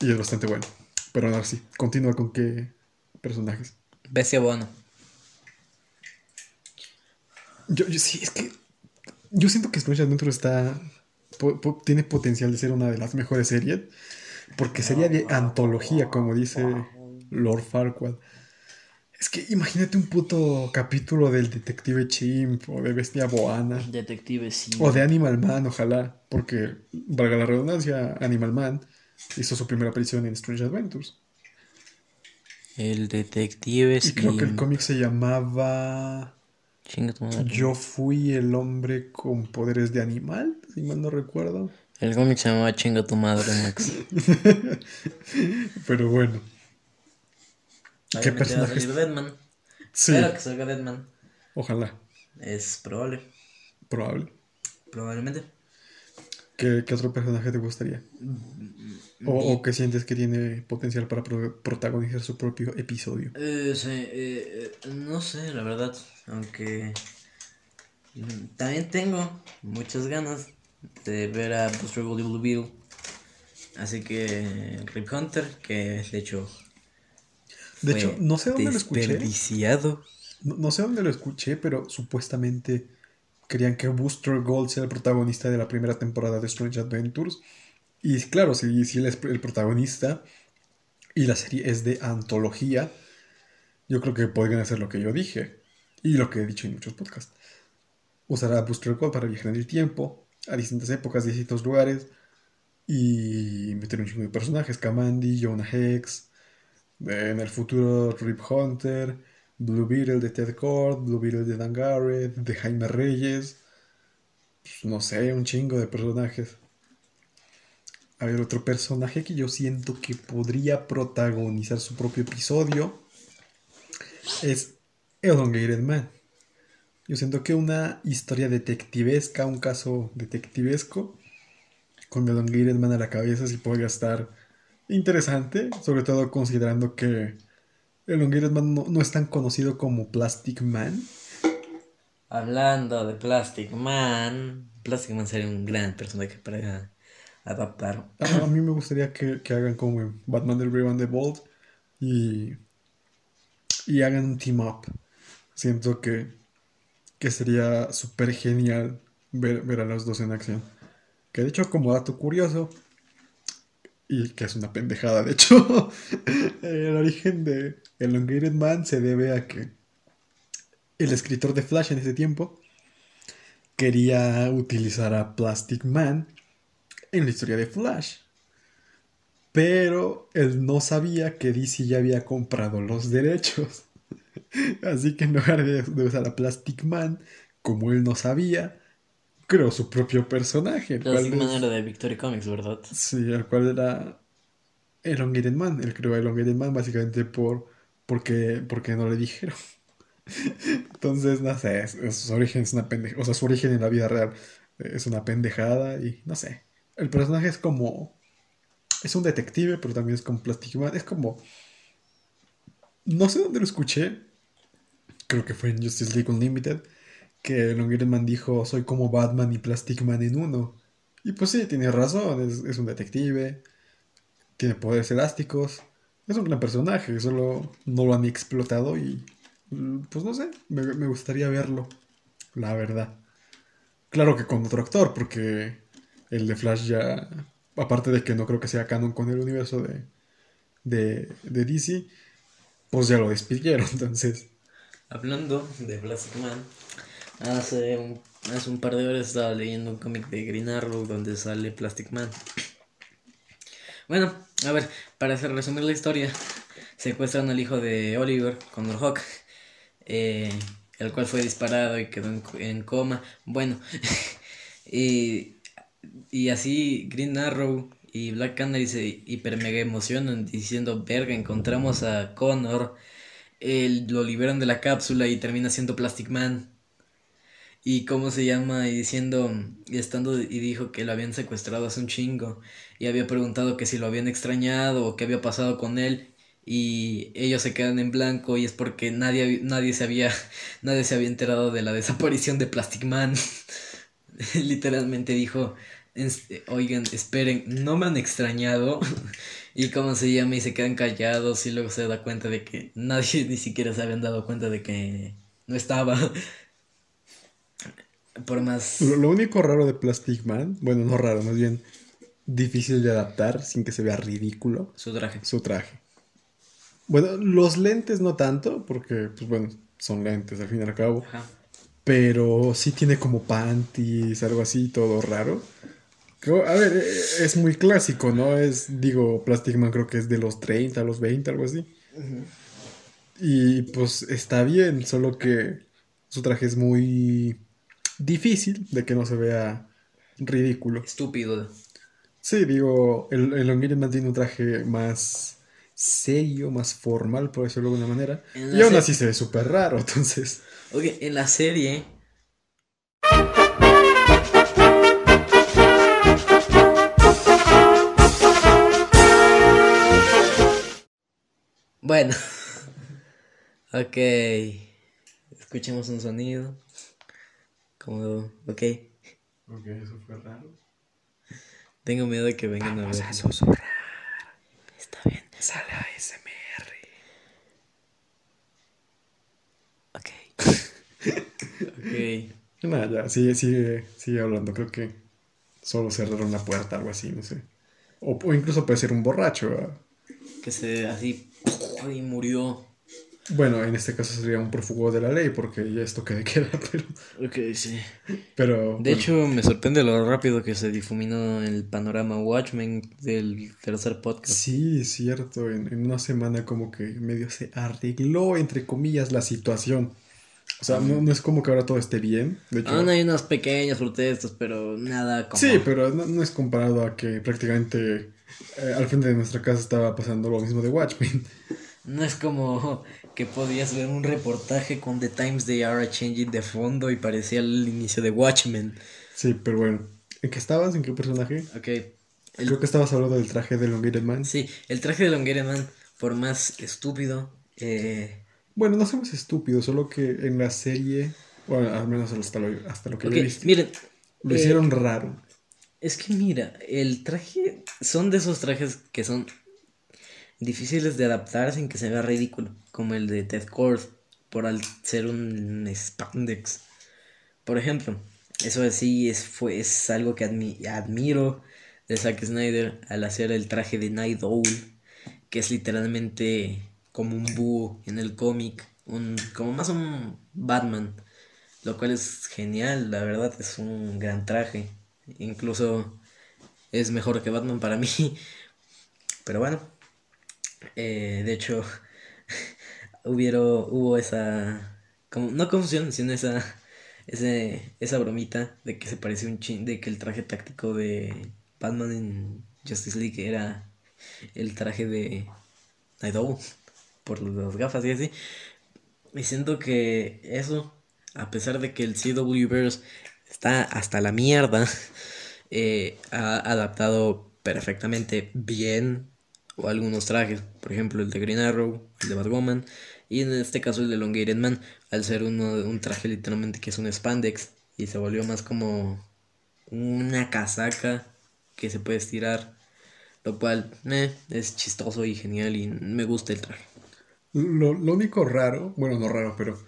y es bastante bueno. Pero ahora sí, continúa con qué personajes. Bestia Bono. Yo, yo sí, es que yo siento que Strange Adventure está po- po- tiene potencial de ser una de las mejores series porque sería de antología, como dice Lord Farquaad. Es que imagínate un puto capítulo del Detective Chimp o de Bestia Boana Detective sí. o de Animal Man, ojalá, porque valga la redundancia, Animal Man hizo su primera aparición en Strange Adventures. El detective Y creo que el cómic se llamaba Chinga tu madre. Yo fui el hombre con poderes de animal, si mal no recuerdo. El cómic se llamaba Chinga tu madre, Max. Pero bueno, ¿Qué Deadman. sí, Espero que salga Deadman. ojalá, Es probable. probable. Probablemente. ¿Qué, qué otro personaje te gustaría? O, o que sientes que tiene potencial para pro- protagonizar su propio episodio. Eh, sí, eh, eh, no sé, la verdad. Aunque. También tengo muchas ganas de ver a Buster Blue Beetle. Así que. Rip Hunter, que de hecho. De hecho, no sé dónde lo escuché. No, no sé dónde lo escuché, pero supuestamente querían que Booster Gold sea el protagonista de la primera temporada de Strange Adventures. Y claro, si, si él es el protagonista. Y la serie es de antología, yo creo que podrían hacer lo que yo dije. Y lo que he dicho en muchos podcasts. Usar a Booster Gold para viajar en el tiempo, a distintas épocas, distintos lugares. Y meter un chingo de personajes: Kamandi, Jonah Hex, en el futuro Rip Hunter, Blue Beetle de Ted Kord, Blue Beetle de Dan Garrett, de Jaime Reyes. Pues, no sé, un chingo de personajes. A ver, otro personaje que yo siento que podría protagonizar su propio episodio es Elongated Man. Yo siento que una historia detectivesca, un caso detectivesco, con Elongated Man a la cabeza sí podría estar interesante, sobre todo considerando que Elongated Man no, no es tan conocido como Plastic Man. Hablando de Plastic Man. Plastic Man sería un gran personaje para adaptar. A, a mí me gustaría que, que hagan como Batman del Brave and the Bold y, y hagan un team up. Siento que, que sería súper genial ver, ver a los dos en acción. Que de hecho, como dato curioso, y que es una pendejada, de hecho, el origen de Elongated Man se debe a que el escritor de Flash en ese tiempo quería utilizar a Plastic Man en la historia de Flash. Pero él no sabía que DC ya había comprado los derechos. Así que en lugar de, de usar a Plastic Man, como él no sabía, creó su propio personaje. el cual es- era de Victory Comics, ¿verdad? Sí, el cual era Elongated Man. Él creó Elongated Man básicamente por porque, porque no le dijeron. Entonces, no sé, es- es- su origen es una pendejada. O sea, su origen en la vida real es una pendejada y no sé. El personaje es como. Es un detective, pero también es como Plastic Man. Es como. No sé dónde lo escuché. Creo que fue en Justice League Unlimited. Que Elongated Man dijo: Soy como Batman y Plastic Man en uno. Y pues sí, tiene razón, es, es un detective, tiene poderes elásticos, es un gran personaje, solo no lo han explotado y mm, pues no sé, me, me gustaría verlo, la verdad. Claro que con otro actor, porque el de Flash ya, aparte de que no creo que sea canon con el universo de, de, de DC, pues ya lo despidieron, entonces... Hablando de Plastic Man, hace un, hace un par de horas estaba leyendo un cómic de Green Arrow donde sale Plastic Man. Bueno, a ver, para hacer resumir la historia, secuestran al hijo de Oliver, Connor Hawk, eh, el cual fue disparado y quedó en, coma. Bueno, y, y así Green Arrow y Black Canary se hiper mega emocionan diciendo, verga, encontramos a Connor él lo liberan de la cápsula y termina siendo Plastic Man. Y cómo se llama, y diciendo, y estando, y dijo que lo habían secuestrado hace un chingo. Y había preguntado que si lo habían extrañado o qué había pasado con él. Y ellos se quedan en blanco y es porque nadie, nadie se había, nadie se había enterado de la desaparición de Plastic Man. Literalmente dijo, "Es- oigan, esperen, no me han extrañado. Y cómo se llama y se quedan callados y luego se da cuenta de que nadie ni siquiera se habían dado cuenta de que no estaba. Por más... Lo, lo único raro de Plastic Man, bueno, no raro, más bien difícil de adaptar sin que se vea ridículo, Su traje. su traje. Bueno, los lentes no tanto, porque, pues bueno, son lentes al fin y al cabo. Ajá. Pero sí tiene como panties, algo así, todo raro. A ver, eh, es muy clásico, ¿no? Es, digo, Plastic Man creo que es de los 30 a los 20, algo así. Y pues está bien, solo que su traje es muy difícil de que no se vea ridículo. Estúpido. Sí, digo, el, el Elongated Man tiene un traje más serio, más formal, por decirlo de alguna manera. Y aún así se ve súper raro, entonces... Oye, en la serie... Bueno. ok. Escuchemos un sonido. Como... Ok. Ok, eso fue raro. Tengo miedo de que vengan a ver. Está bien. Sale ASMR. Ok. ok. Nada, ya, sigue, sigue, sigue hablando. Creo que solo cerraron la puerta, algo así, no sé. O, o incluso puede ser un borracho. ¿verdad? Que se así... Y murió. Bueno, en este caso sería un prófugo de la ley, porque ya esto que de queda, pero. Ok, sí. pero De bueno, hecho, me sorprende lo rápido que se difuminó el panorama Watchmen del tercer podcast. Sí, es cierto. En, en una semana, como que medio se arregló, entre comillas, la situación. O sea, no, no es como que ahora todo esté bien. De hecho, Aún hay unas pequeñas protestas, pero nada como... sí, pero no, no es comparado a que prácticamente eh, al frente de nuestra casa estaba pasando lo mismo de Watchmen. No es como que podías ver un reportaje con The Times They Are Changing de fondo y parecía el inicio de Watchmen. Sí, pero bueno. ¿En qué estabas? ¿En qué personaje? Ok. El- Creo que estabas hablando del traje de Elongated Man. Sí, el traje de Longueira Man, por más estúpido, eh, Bueno, no somos estúpidos, solo que en la serie, bueno, al menos hasta lo, hasta lo que ok, yo he visto, miren, lo eh, hicieron raro. Es que mira, el traje son de esos trajes que son difíciles de adaptar sin que se vea ridículo, como el de Ted Cord, por al ser un spandex. Por ejemplo, eso sí es, fue, es algo que admi- admiro de Zack Snyder al hacer el traje de Night Owl, que es literalmente como un búho en el cómic, un, como más un Batman, lo cual es genial, la verdad es un gran traje, incluso es mejor que Batman para mí, pero bueno, eh, de hecho hubieron, hubo esa, como, no confusión, sino esa, ese, esa bromita de que se parecía un chin, de que el traje táctico de Batman en Justice League era el traje de Night Owl por las gafas y así. Y siento que eso, a pesar de que el CWverse está hasta la mierda, eh, ha adaptado perfectamente bien o algunos trajes. Por ejemplo, el de Green Arrow, el de Batwoman y en este caso el de Elongated Man, al ser uno, un traje literalmente que es un spandex y se volvió más como una casaca que se puede estirar. Lo cual eh, es chistoso y genial y me gusta el traje. Lo, lo único raro, bueno, no raro, pero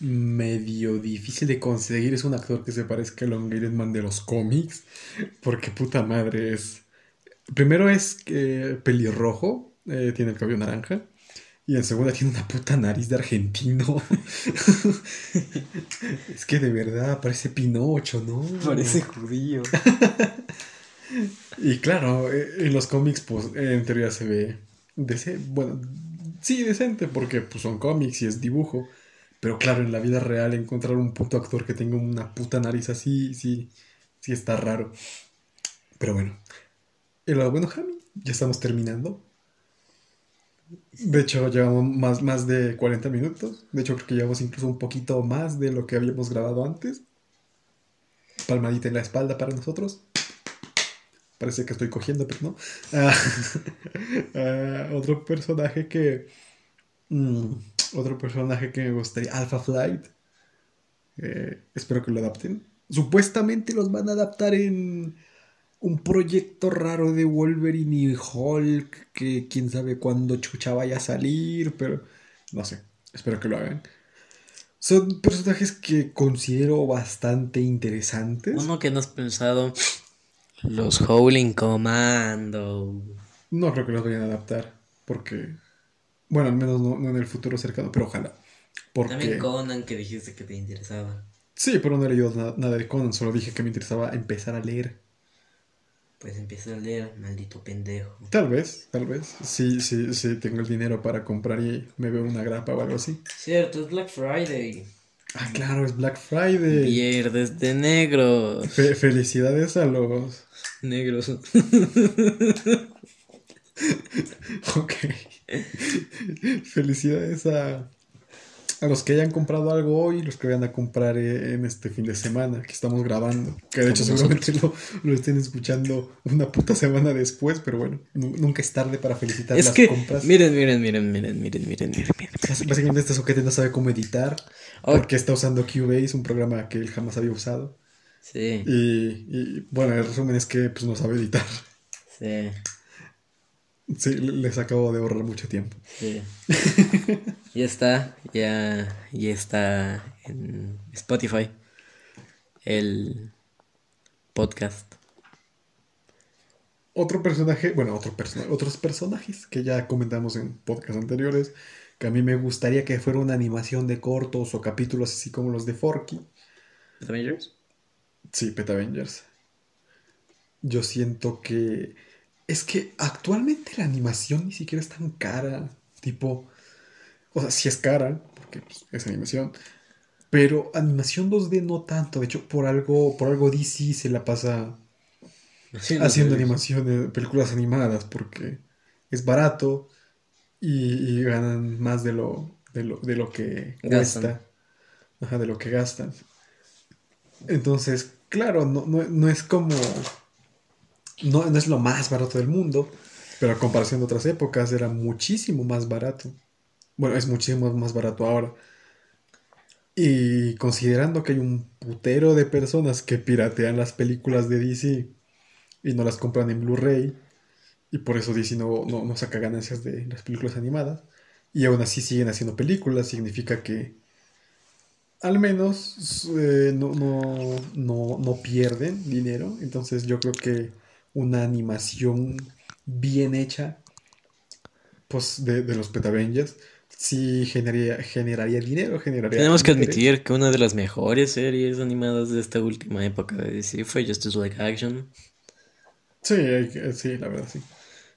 medio difícil de conseguir es un actor que se parezca a Elongated Man de los cómics. Porque puta madre es. Primero es que pelirrojo, eh, tiene el cabello naranja. Y en segunda tiene una puta nariz de argentino. es que de verdad parece Pinocho, ¿no? Parece judío. y claro, eh, en los cómics, pues en teoría se ve. Decente, bueno, sí, decente, porque pues, son cómics y es dibujo. Pero claro, en la vida real encontrar un puto actor que tenga una puta nariz así, sí, sí está raro. Pero bueno. Lo bueno, Javi, ya estamos terminando. De hecho, llevamos más, más de 40 minutos. De hecho, creo que llevamos incluso un poquito más de lo que habíamos grabado antes. Palmadita en la espalda para nosotros. Parece que estoy cogiendo, pero no. Ah, ah, otro personaje que. mm, otro personaje que me gustaría. Alpha Flight. Eh, espero que lo adapten. Supuestamente los van a adaptar en un proyecto raro de Wolverine y Hulk. Que quién sabe cuándo chucha vaya a salir. Pero no sé. Espero que lo hagan. Son personajes que considero bastante interesantes. Uno que no has pensado, los Howling Commando. No creo que los vayan a adaptar. Porque. Bueno, al menos no, no en el futuro cercano, pero ojalá. Porque. También Conan que dijiste que te interesaba. Sí, pero no he leído na- nada de Conan, solo dije que me interesaba empezar a leer. Pues empieza a leer, maldito pendejo. Tal vez, tal vez. Sí, sí, sí, tengo el dinero para comprar y me veo una grapa o algo así. Cierto, es Black Friday. Ah, claro, es Black Friday. Viernes de negros. Fe- felicidades a los. Negros. Ok. felicidades a. A los que hayan comprado algo hoy, los que vayan a comprar eh, en este fin de semana que estamos grabando. Que de hecho seguramente lo, lo estén escuchando una puta semana después, pero bueno, nu- nunca es tarde para felicitar Es las que, compras. miren, miren, miren, miren, miren, miren, miren, miren. Bás- Básicamente este soquete no sabe cómo editar porque está usando Cubase, un programa que él jamás había usado. Sí, Y, y, bueno, el resumen es que pues no sabe editar. sí, Sí, le- les acabo de ahorrar mucho tiempo. sí. ya está, ya, ya está en Spotify. El podcast. Otro personaje, bueno, otro persona, otros personajes que ya comentamos en podcasts anteriores, que a mí me gustaría que fuera una animación de cortos o capítulos así como los de Forky. Avengers? Sí, Pet Avengers. Yo siento que es que actualmente la animación ni siquiera es tan cara, tipo, o sea, sí es cara, porque pues, es animación, pero animación 2D no tanto, de hecho por algo por algo DC se la pasa haciendo animaciones, películas animadas, porque es barato y, y ganan más de lo, de lo, de lo que Gastan. cuesta. Ajá, de lo que gastan. Entonces, claro, no, no, no es como. No, no es lo más barato del mundo, pero a comparación de otras épocas era muchísimo más barato. Bueno, es muchísimo más barato ahora. Y considerando que hay un putero de personas que piratean las películas de DC y no las compran en Blu-ray, y por eso DC no, no, no saca ganancias de las películas animadas, y aún así siguen haciendo películas, significa que al menos eh, no, no, no, no pierden dinero. Entonces yo creo que una animación bien hecha pues de, de los Pet Avengers sí generaría, generaría dinero, generaría... Tenemos que interés. admitir que una de las mejores series animadas de esta última época de DC fue Justice League Action. Sí, sí, la verdad, sí.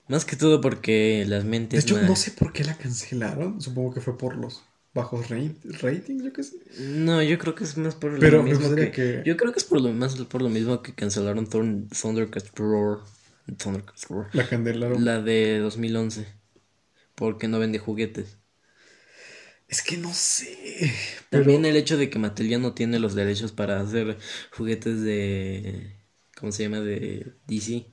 Más que todo porque las De mentes... hecho, ma- no sé por qué la cancelaron. Supongo que fue por los bajos ratings, yo qué sé. No, yo creo que es más por lo mismo que... que- Yo creo que es por lo más por lo mismo que cancelaron Thorn- Thundercats Roar. Thundercats Roar. La cancelaron. La de 2011. Porque no vende juguetes. Es que no sé. También el hecho de que Mattel ya no tiene los derechos para hacer juguetes de... ¿Cómo se llama? De DC.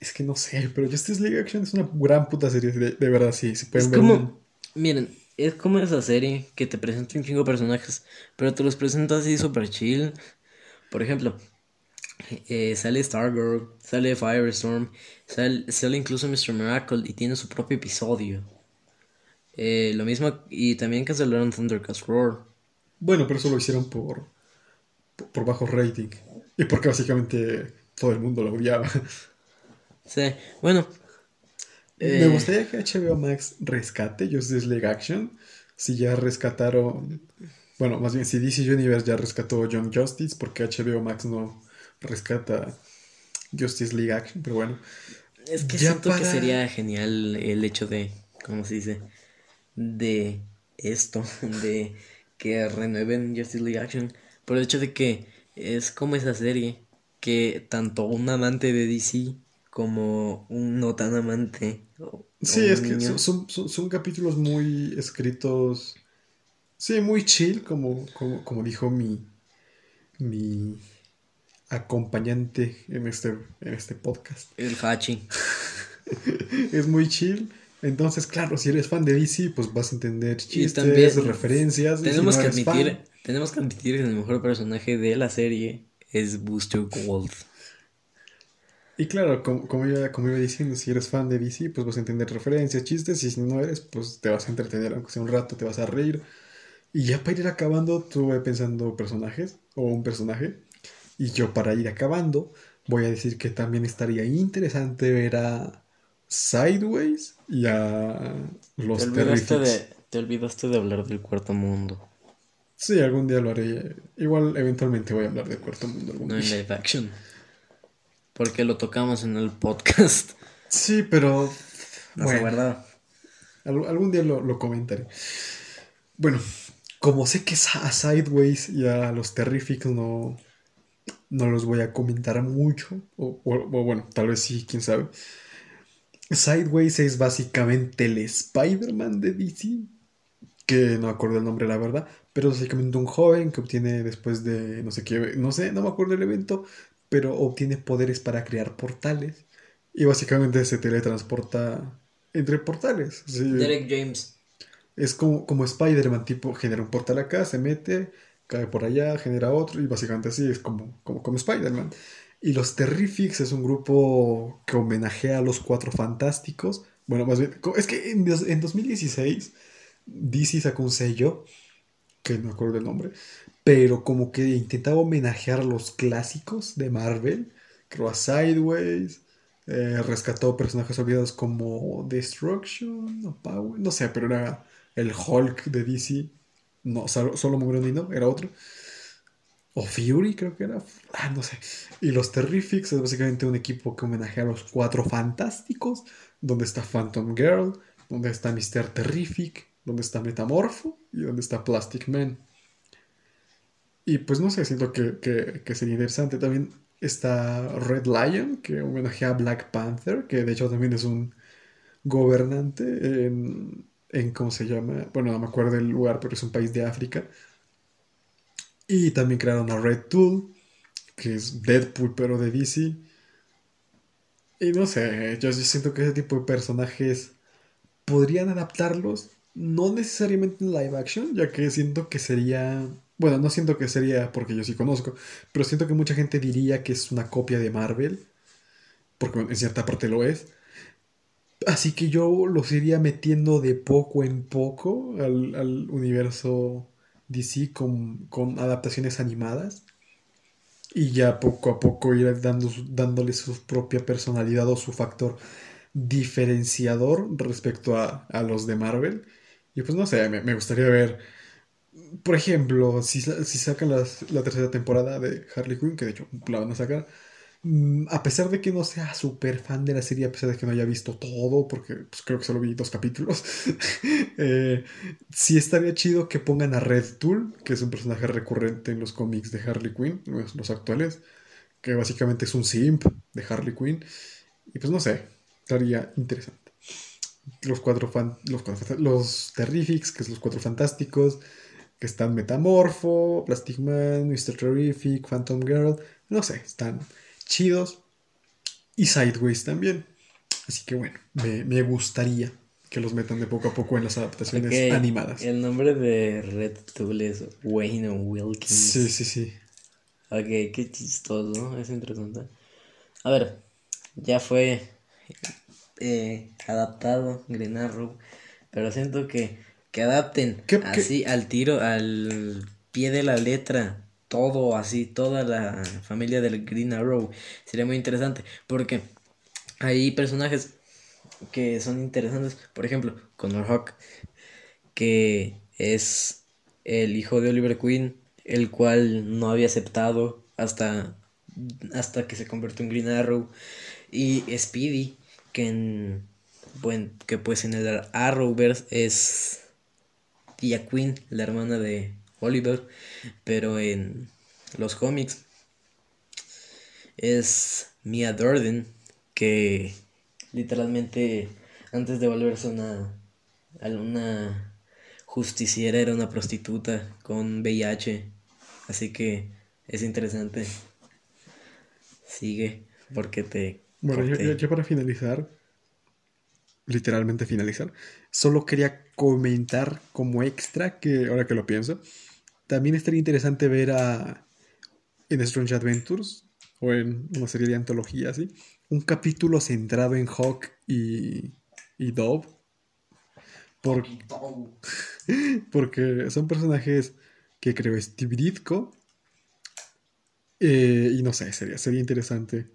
Es que no sé, pero Justice League Action es una gran puta serie. De, de verdad, sí. Se pueden Es ver como... Miren, es como esa serie que te presenta un chingo de personajes, pero te los presenta así super chill. Por ejemplo, eh, sale Stargirl, sale Firestorm, sale, sale incluso Mr. Miracle y tiene su propio episodio. Eh, lo mismo, y también cancelaron Thundercats Roar. Bueno, pero eso lo hicieron por, por, por bajo rating. Y porque básicamente todo el mundo lo odiaba. Sí, bueno. Me eh, gustaría que HBO Max rescate Justice League Action. Si ya rescataron. Bueno, más bien, si DC Universe ya rescató Young Justice, porque HBO Max no rescata Justice League Action, pero bueno. Es que Ya siento que sería genial el hecho de, ¿cómo se dice? De esto, de que renueven Justice League Action. Por el hecho de que es como esa serie que tanto un amante de DC como un no tan amante. o- Sí, o es que niño, son, son, son- son capítulos muy escritos. Sí, muy chill, como, como, como dijo mi, mi acompañante en este, en este podcast. El Hachi. Es muy chill. Entonces, claro, si eres fan de DC, pues vas a entender chistes, también referencias. y si Tenemos no que admitir, fan- tenemos que admitir que el mejor personaje de la serie es Booster Gold. Y claro, como, como, iba, como iba diciendo, si eres fan de DC, pues vas a entender referencias, chistes, y si no eres, pues te vas a entretener, aunque sea un rato, te vas a reír. Y ya para ir acabando, estuve pensando personajes, o un personaje, y yo para ir acabando, voy a decir que también estaría interesante ver a Sideways y a los Te olvidaste, de, te olvidaste de hablar del cuarto mundo. Sí, algún día lo haré. Igual, eventualmente voy a hablar de Cuarto Mundo algún No en live action. Porque lo tocamos en el podcast. Sí, pero... No bueno. algún día lo, lo comentaré. Bueno, como sé que a Sideways y a los Terrifics no, no los voy a comentar mucho, o, o- o bueno, tal vez sí, quién sabe. Sideways es básicamente el Spider-Man de DC, que no me acuerdo el nombre, la verdad, pero es básicamente un joven que obtiene después de no sé qué, no sé, no me acuerdo el evento, pero obtiene poderes para crear portales y básicamente se teletransporta entre portales. Sí, Derek James. es como, como Spider-Man, tipo, genera un portal acá, se mete, cae por allá, genera otro, y básicamente así es como, como, como Spider-Man. Y los Terrifics es un grupo que homenajea a los Cuatro Fantásticos. Bueno, más bien, es que en, en 2016 DC sacó un sello, que no me acuerdo del nombre, pero como que intentaba homenajear los clásicos de Marvel, creo a Sideways, eh, rescató personajes olvidados como Destruction o Power, no sé, pero era el Hulk de DC, no, solo, solo uno, era otro. O Fury, creo que era. Ah, no sé. Y los Terrifics es básicamente un equipo que homenajea a los cuatro fantásticos. Donde está Phantom Girl, donde está Mr. Terrific, donde está Metamorpho y donde está Plastic Man. Y pues no sé, siento que, que- sería interesante. También está Red Lion, que homenajea a Black Panther, que de hecho también es un gobernante en, en ¿cómo se llama? Bueno, no me acuerdo del lugar, pero es un país de África. Y también crearon a Red Tool, que es Deadpool, pero de DC. Y no sé, yo siento que ese tipo de personajes podrían adaptarlos, no necesariamente en live action, ya que siento que sería. Bueno, no siento que sería porque yo sí conozco, pero siento que mucha gente diría que es una copia de Marvel, porque en cierta parte lo es. Así que yo los iría metiendo de poco en poco al, al universo DC con, con adaptaciones animadas. Y ya poco a poco ir dando, dándole su propia personalidad o su factor diferenciador respecto a, a los de Marvel. Y pues no sé, me, me gustaría ver, por ejemplo, si, si sacan las- la tercera temporada de Harley Quinn, que de hecho la van a sacar, mm, a pesar de que no sea súper fan de la serie, a pesar de que no haya visto todo, porque pues, creo que solo vi dos capítulos, eh, sí estaría chido que pongan a Red Tool, que es un personaje recurrente en los cómics de Harley Quinn, los, los actuales, que básicamente es un simp de Harley Quinn. Y pues no sé, estaría interesante. Los cuatro fan, los, los Terrifics, que es los cuatro fantásticos, que están Metamorfo, Plastic Man, Mr. Terrific, Phantom Girl, no sé, están chidos. Y Sideways también. Así que bueno, me, me gustaría que los metan de poco a poco en las adaptaciones animadas. El nombre de Red Tool es Wayne Wilkins. Sí, sí, sí. Ok, qué chistoso, es interesante. A ver, ya fue eh, adaptado Green Arrow, pero siento que, que adapten ¿Qué- qué? así al tiro, al pie de la letra, todo así, toda la familia del Green Arrow, sería muy interesante, porque hay personajes que son interesantes, por ejemplo, Connor Hawk, que es el hijo de Oliver Queen, el cual no había aceptado hasta, hasta que se convirtió en Green Arrow, y Speedy, que en, buen, que pues en el Arrowverse es Tia Queen, la hermana de Oliver, pero en los cómics es Mia Durden, que literalmente antes de volverse una, una justiciera era una prostituta con VIH, así que es interesante. Sigue, porque te... Bueno, ya- ya para finalizar, literalmente finalizar, solo quería comentar como extra que ahora que lo pienso, también estaría interesante ver a en Strange Adventures o en una serie de antología así, un capítulo centrado en Hawk y, y Dove. Por- porque son personajes que creo Steve Ditko. eh, y no sé, sería, sería interesante.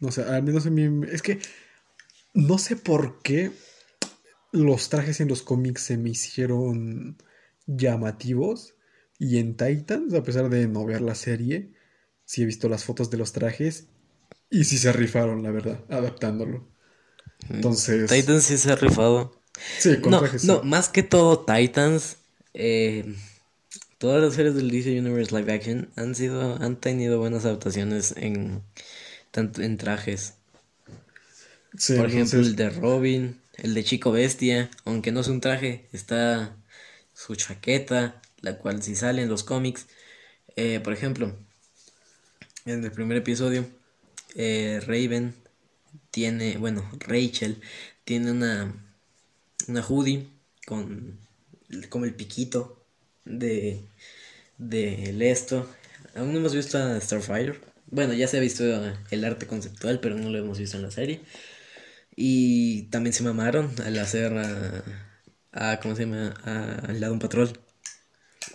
No sé, al menos a mí. Es que no sé por qué los trajes en los cómics se me hicieron llamativos. Y en Titans, a pesar de no ver la serie, sí he visto las fotos de los trajes. Y sí se rifaron, la verdad, adaptándolo. Entonces. Titans sí se ha rifado. Sí, con No, trajes. sí. no, más que todo Titans, eh, todas las series del DC Universe Live Action han sido, han tenido buenas adaptaciones en, tanto en trajes. Sí, Por ejemplo, entonces- el de Robin, el de Chico Bestia, aunque no es un traje, está su chaqueta, la cual si sale en los cómics. Eh, por ejemplo, en el primer episodio, eh, Raven tiene, bueno, Rachel tiene una, una hoodie con como el piquito de, de esto. Aún no hemos visto a Starfire. Bueno, ya se ha visto el arte conceptual, pero no lo hemos visto en la serie. Y también se mamaron al hacer a, a ¿cómo se llama? A, al lado un patrol.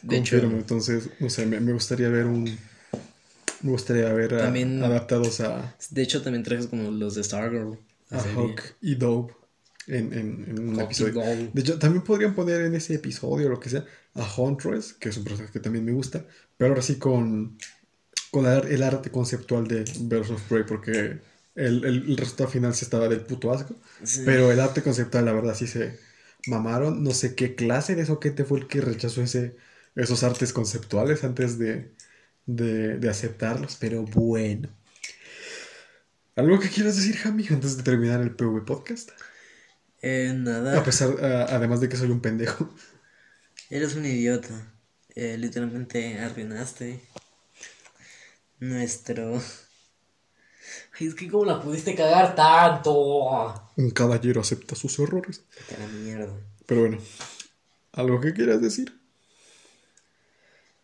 De hecho, entonces, me, me gustaría ver un. Me gustaría ver a- También- adaptados a, de hecho también trajes como los de Stargirl. a. Hawk y Dove en, en- en un Hawk episodio. De hecho, también podrían poner en ese episodio, lo que sea, a Huntress, que es un personaje que también me gusta, pero ahora sí con, con el, el arte conceptual de Birds of Prey, porque el, el, el resultado final se estaba del puto asco. Sí. Pero el arte conceptual, la verdad, sí se mamaron. No sé qué clase de soquete fue el que rechazó ese, esos artes conceptuales antes de, de, de aceptarlos, pero bueno. ¿Algo que quieras decir, Jami, antes de terminar el PV Podcast? Eh, nada. A pesar, además de que soy un pendejo. Eres un idiota. Eh, literalmente arruinaste nuestro. Es que cómo la pudiste cagar tanto. Un caballero acepta sus errores. Vete a la mierda. Pero bueno, ¿algo que quieras decir?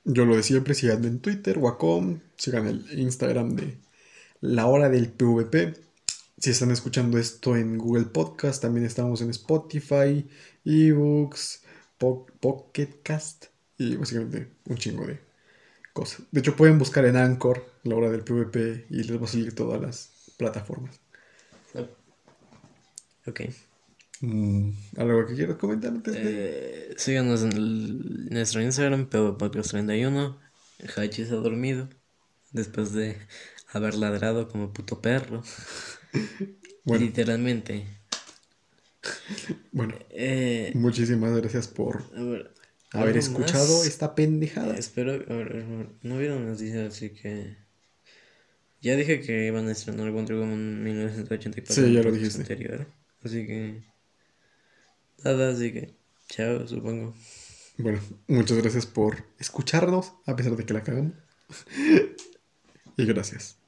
Yo lo de siempre, síganme en Twitter, Wacom, sigan el Instagram de La Hora del PvP. Si están escuchando esto en Google Podcast, también estamos en Spotify, eBooks, Po- Pocket Cast y básicamente un chingo de cosas. De hecho, pueden buscar en Anchor La Hora del PvP y les va a salir todas las plataformas. Ok. Mm, ¿Algo que quieras comentar antes de...? Eh, síganos en el- nuestro Instagram, Pedo Podcast 31. Hachi se ha dormido después de haber ladrado como puto perro. Bueno. Literalmente. Bueno, Eh, muchísimas gracias por haber escuchado más. esta pendejada. Espero, a ver, a ver, no vieron noticias, así que. Ya dije que iban a estrenar Wonder Woman en 1984. Sí, ya lo dijiste. Anterior. Así que. Nada, así que. Chao, supongo. Bueno, muchas gracias por escucharnos, a pesar de que la cagamos. y gracias.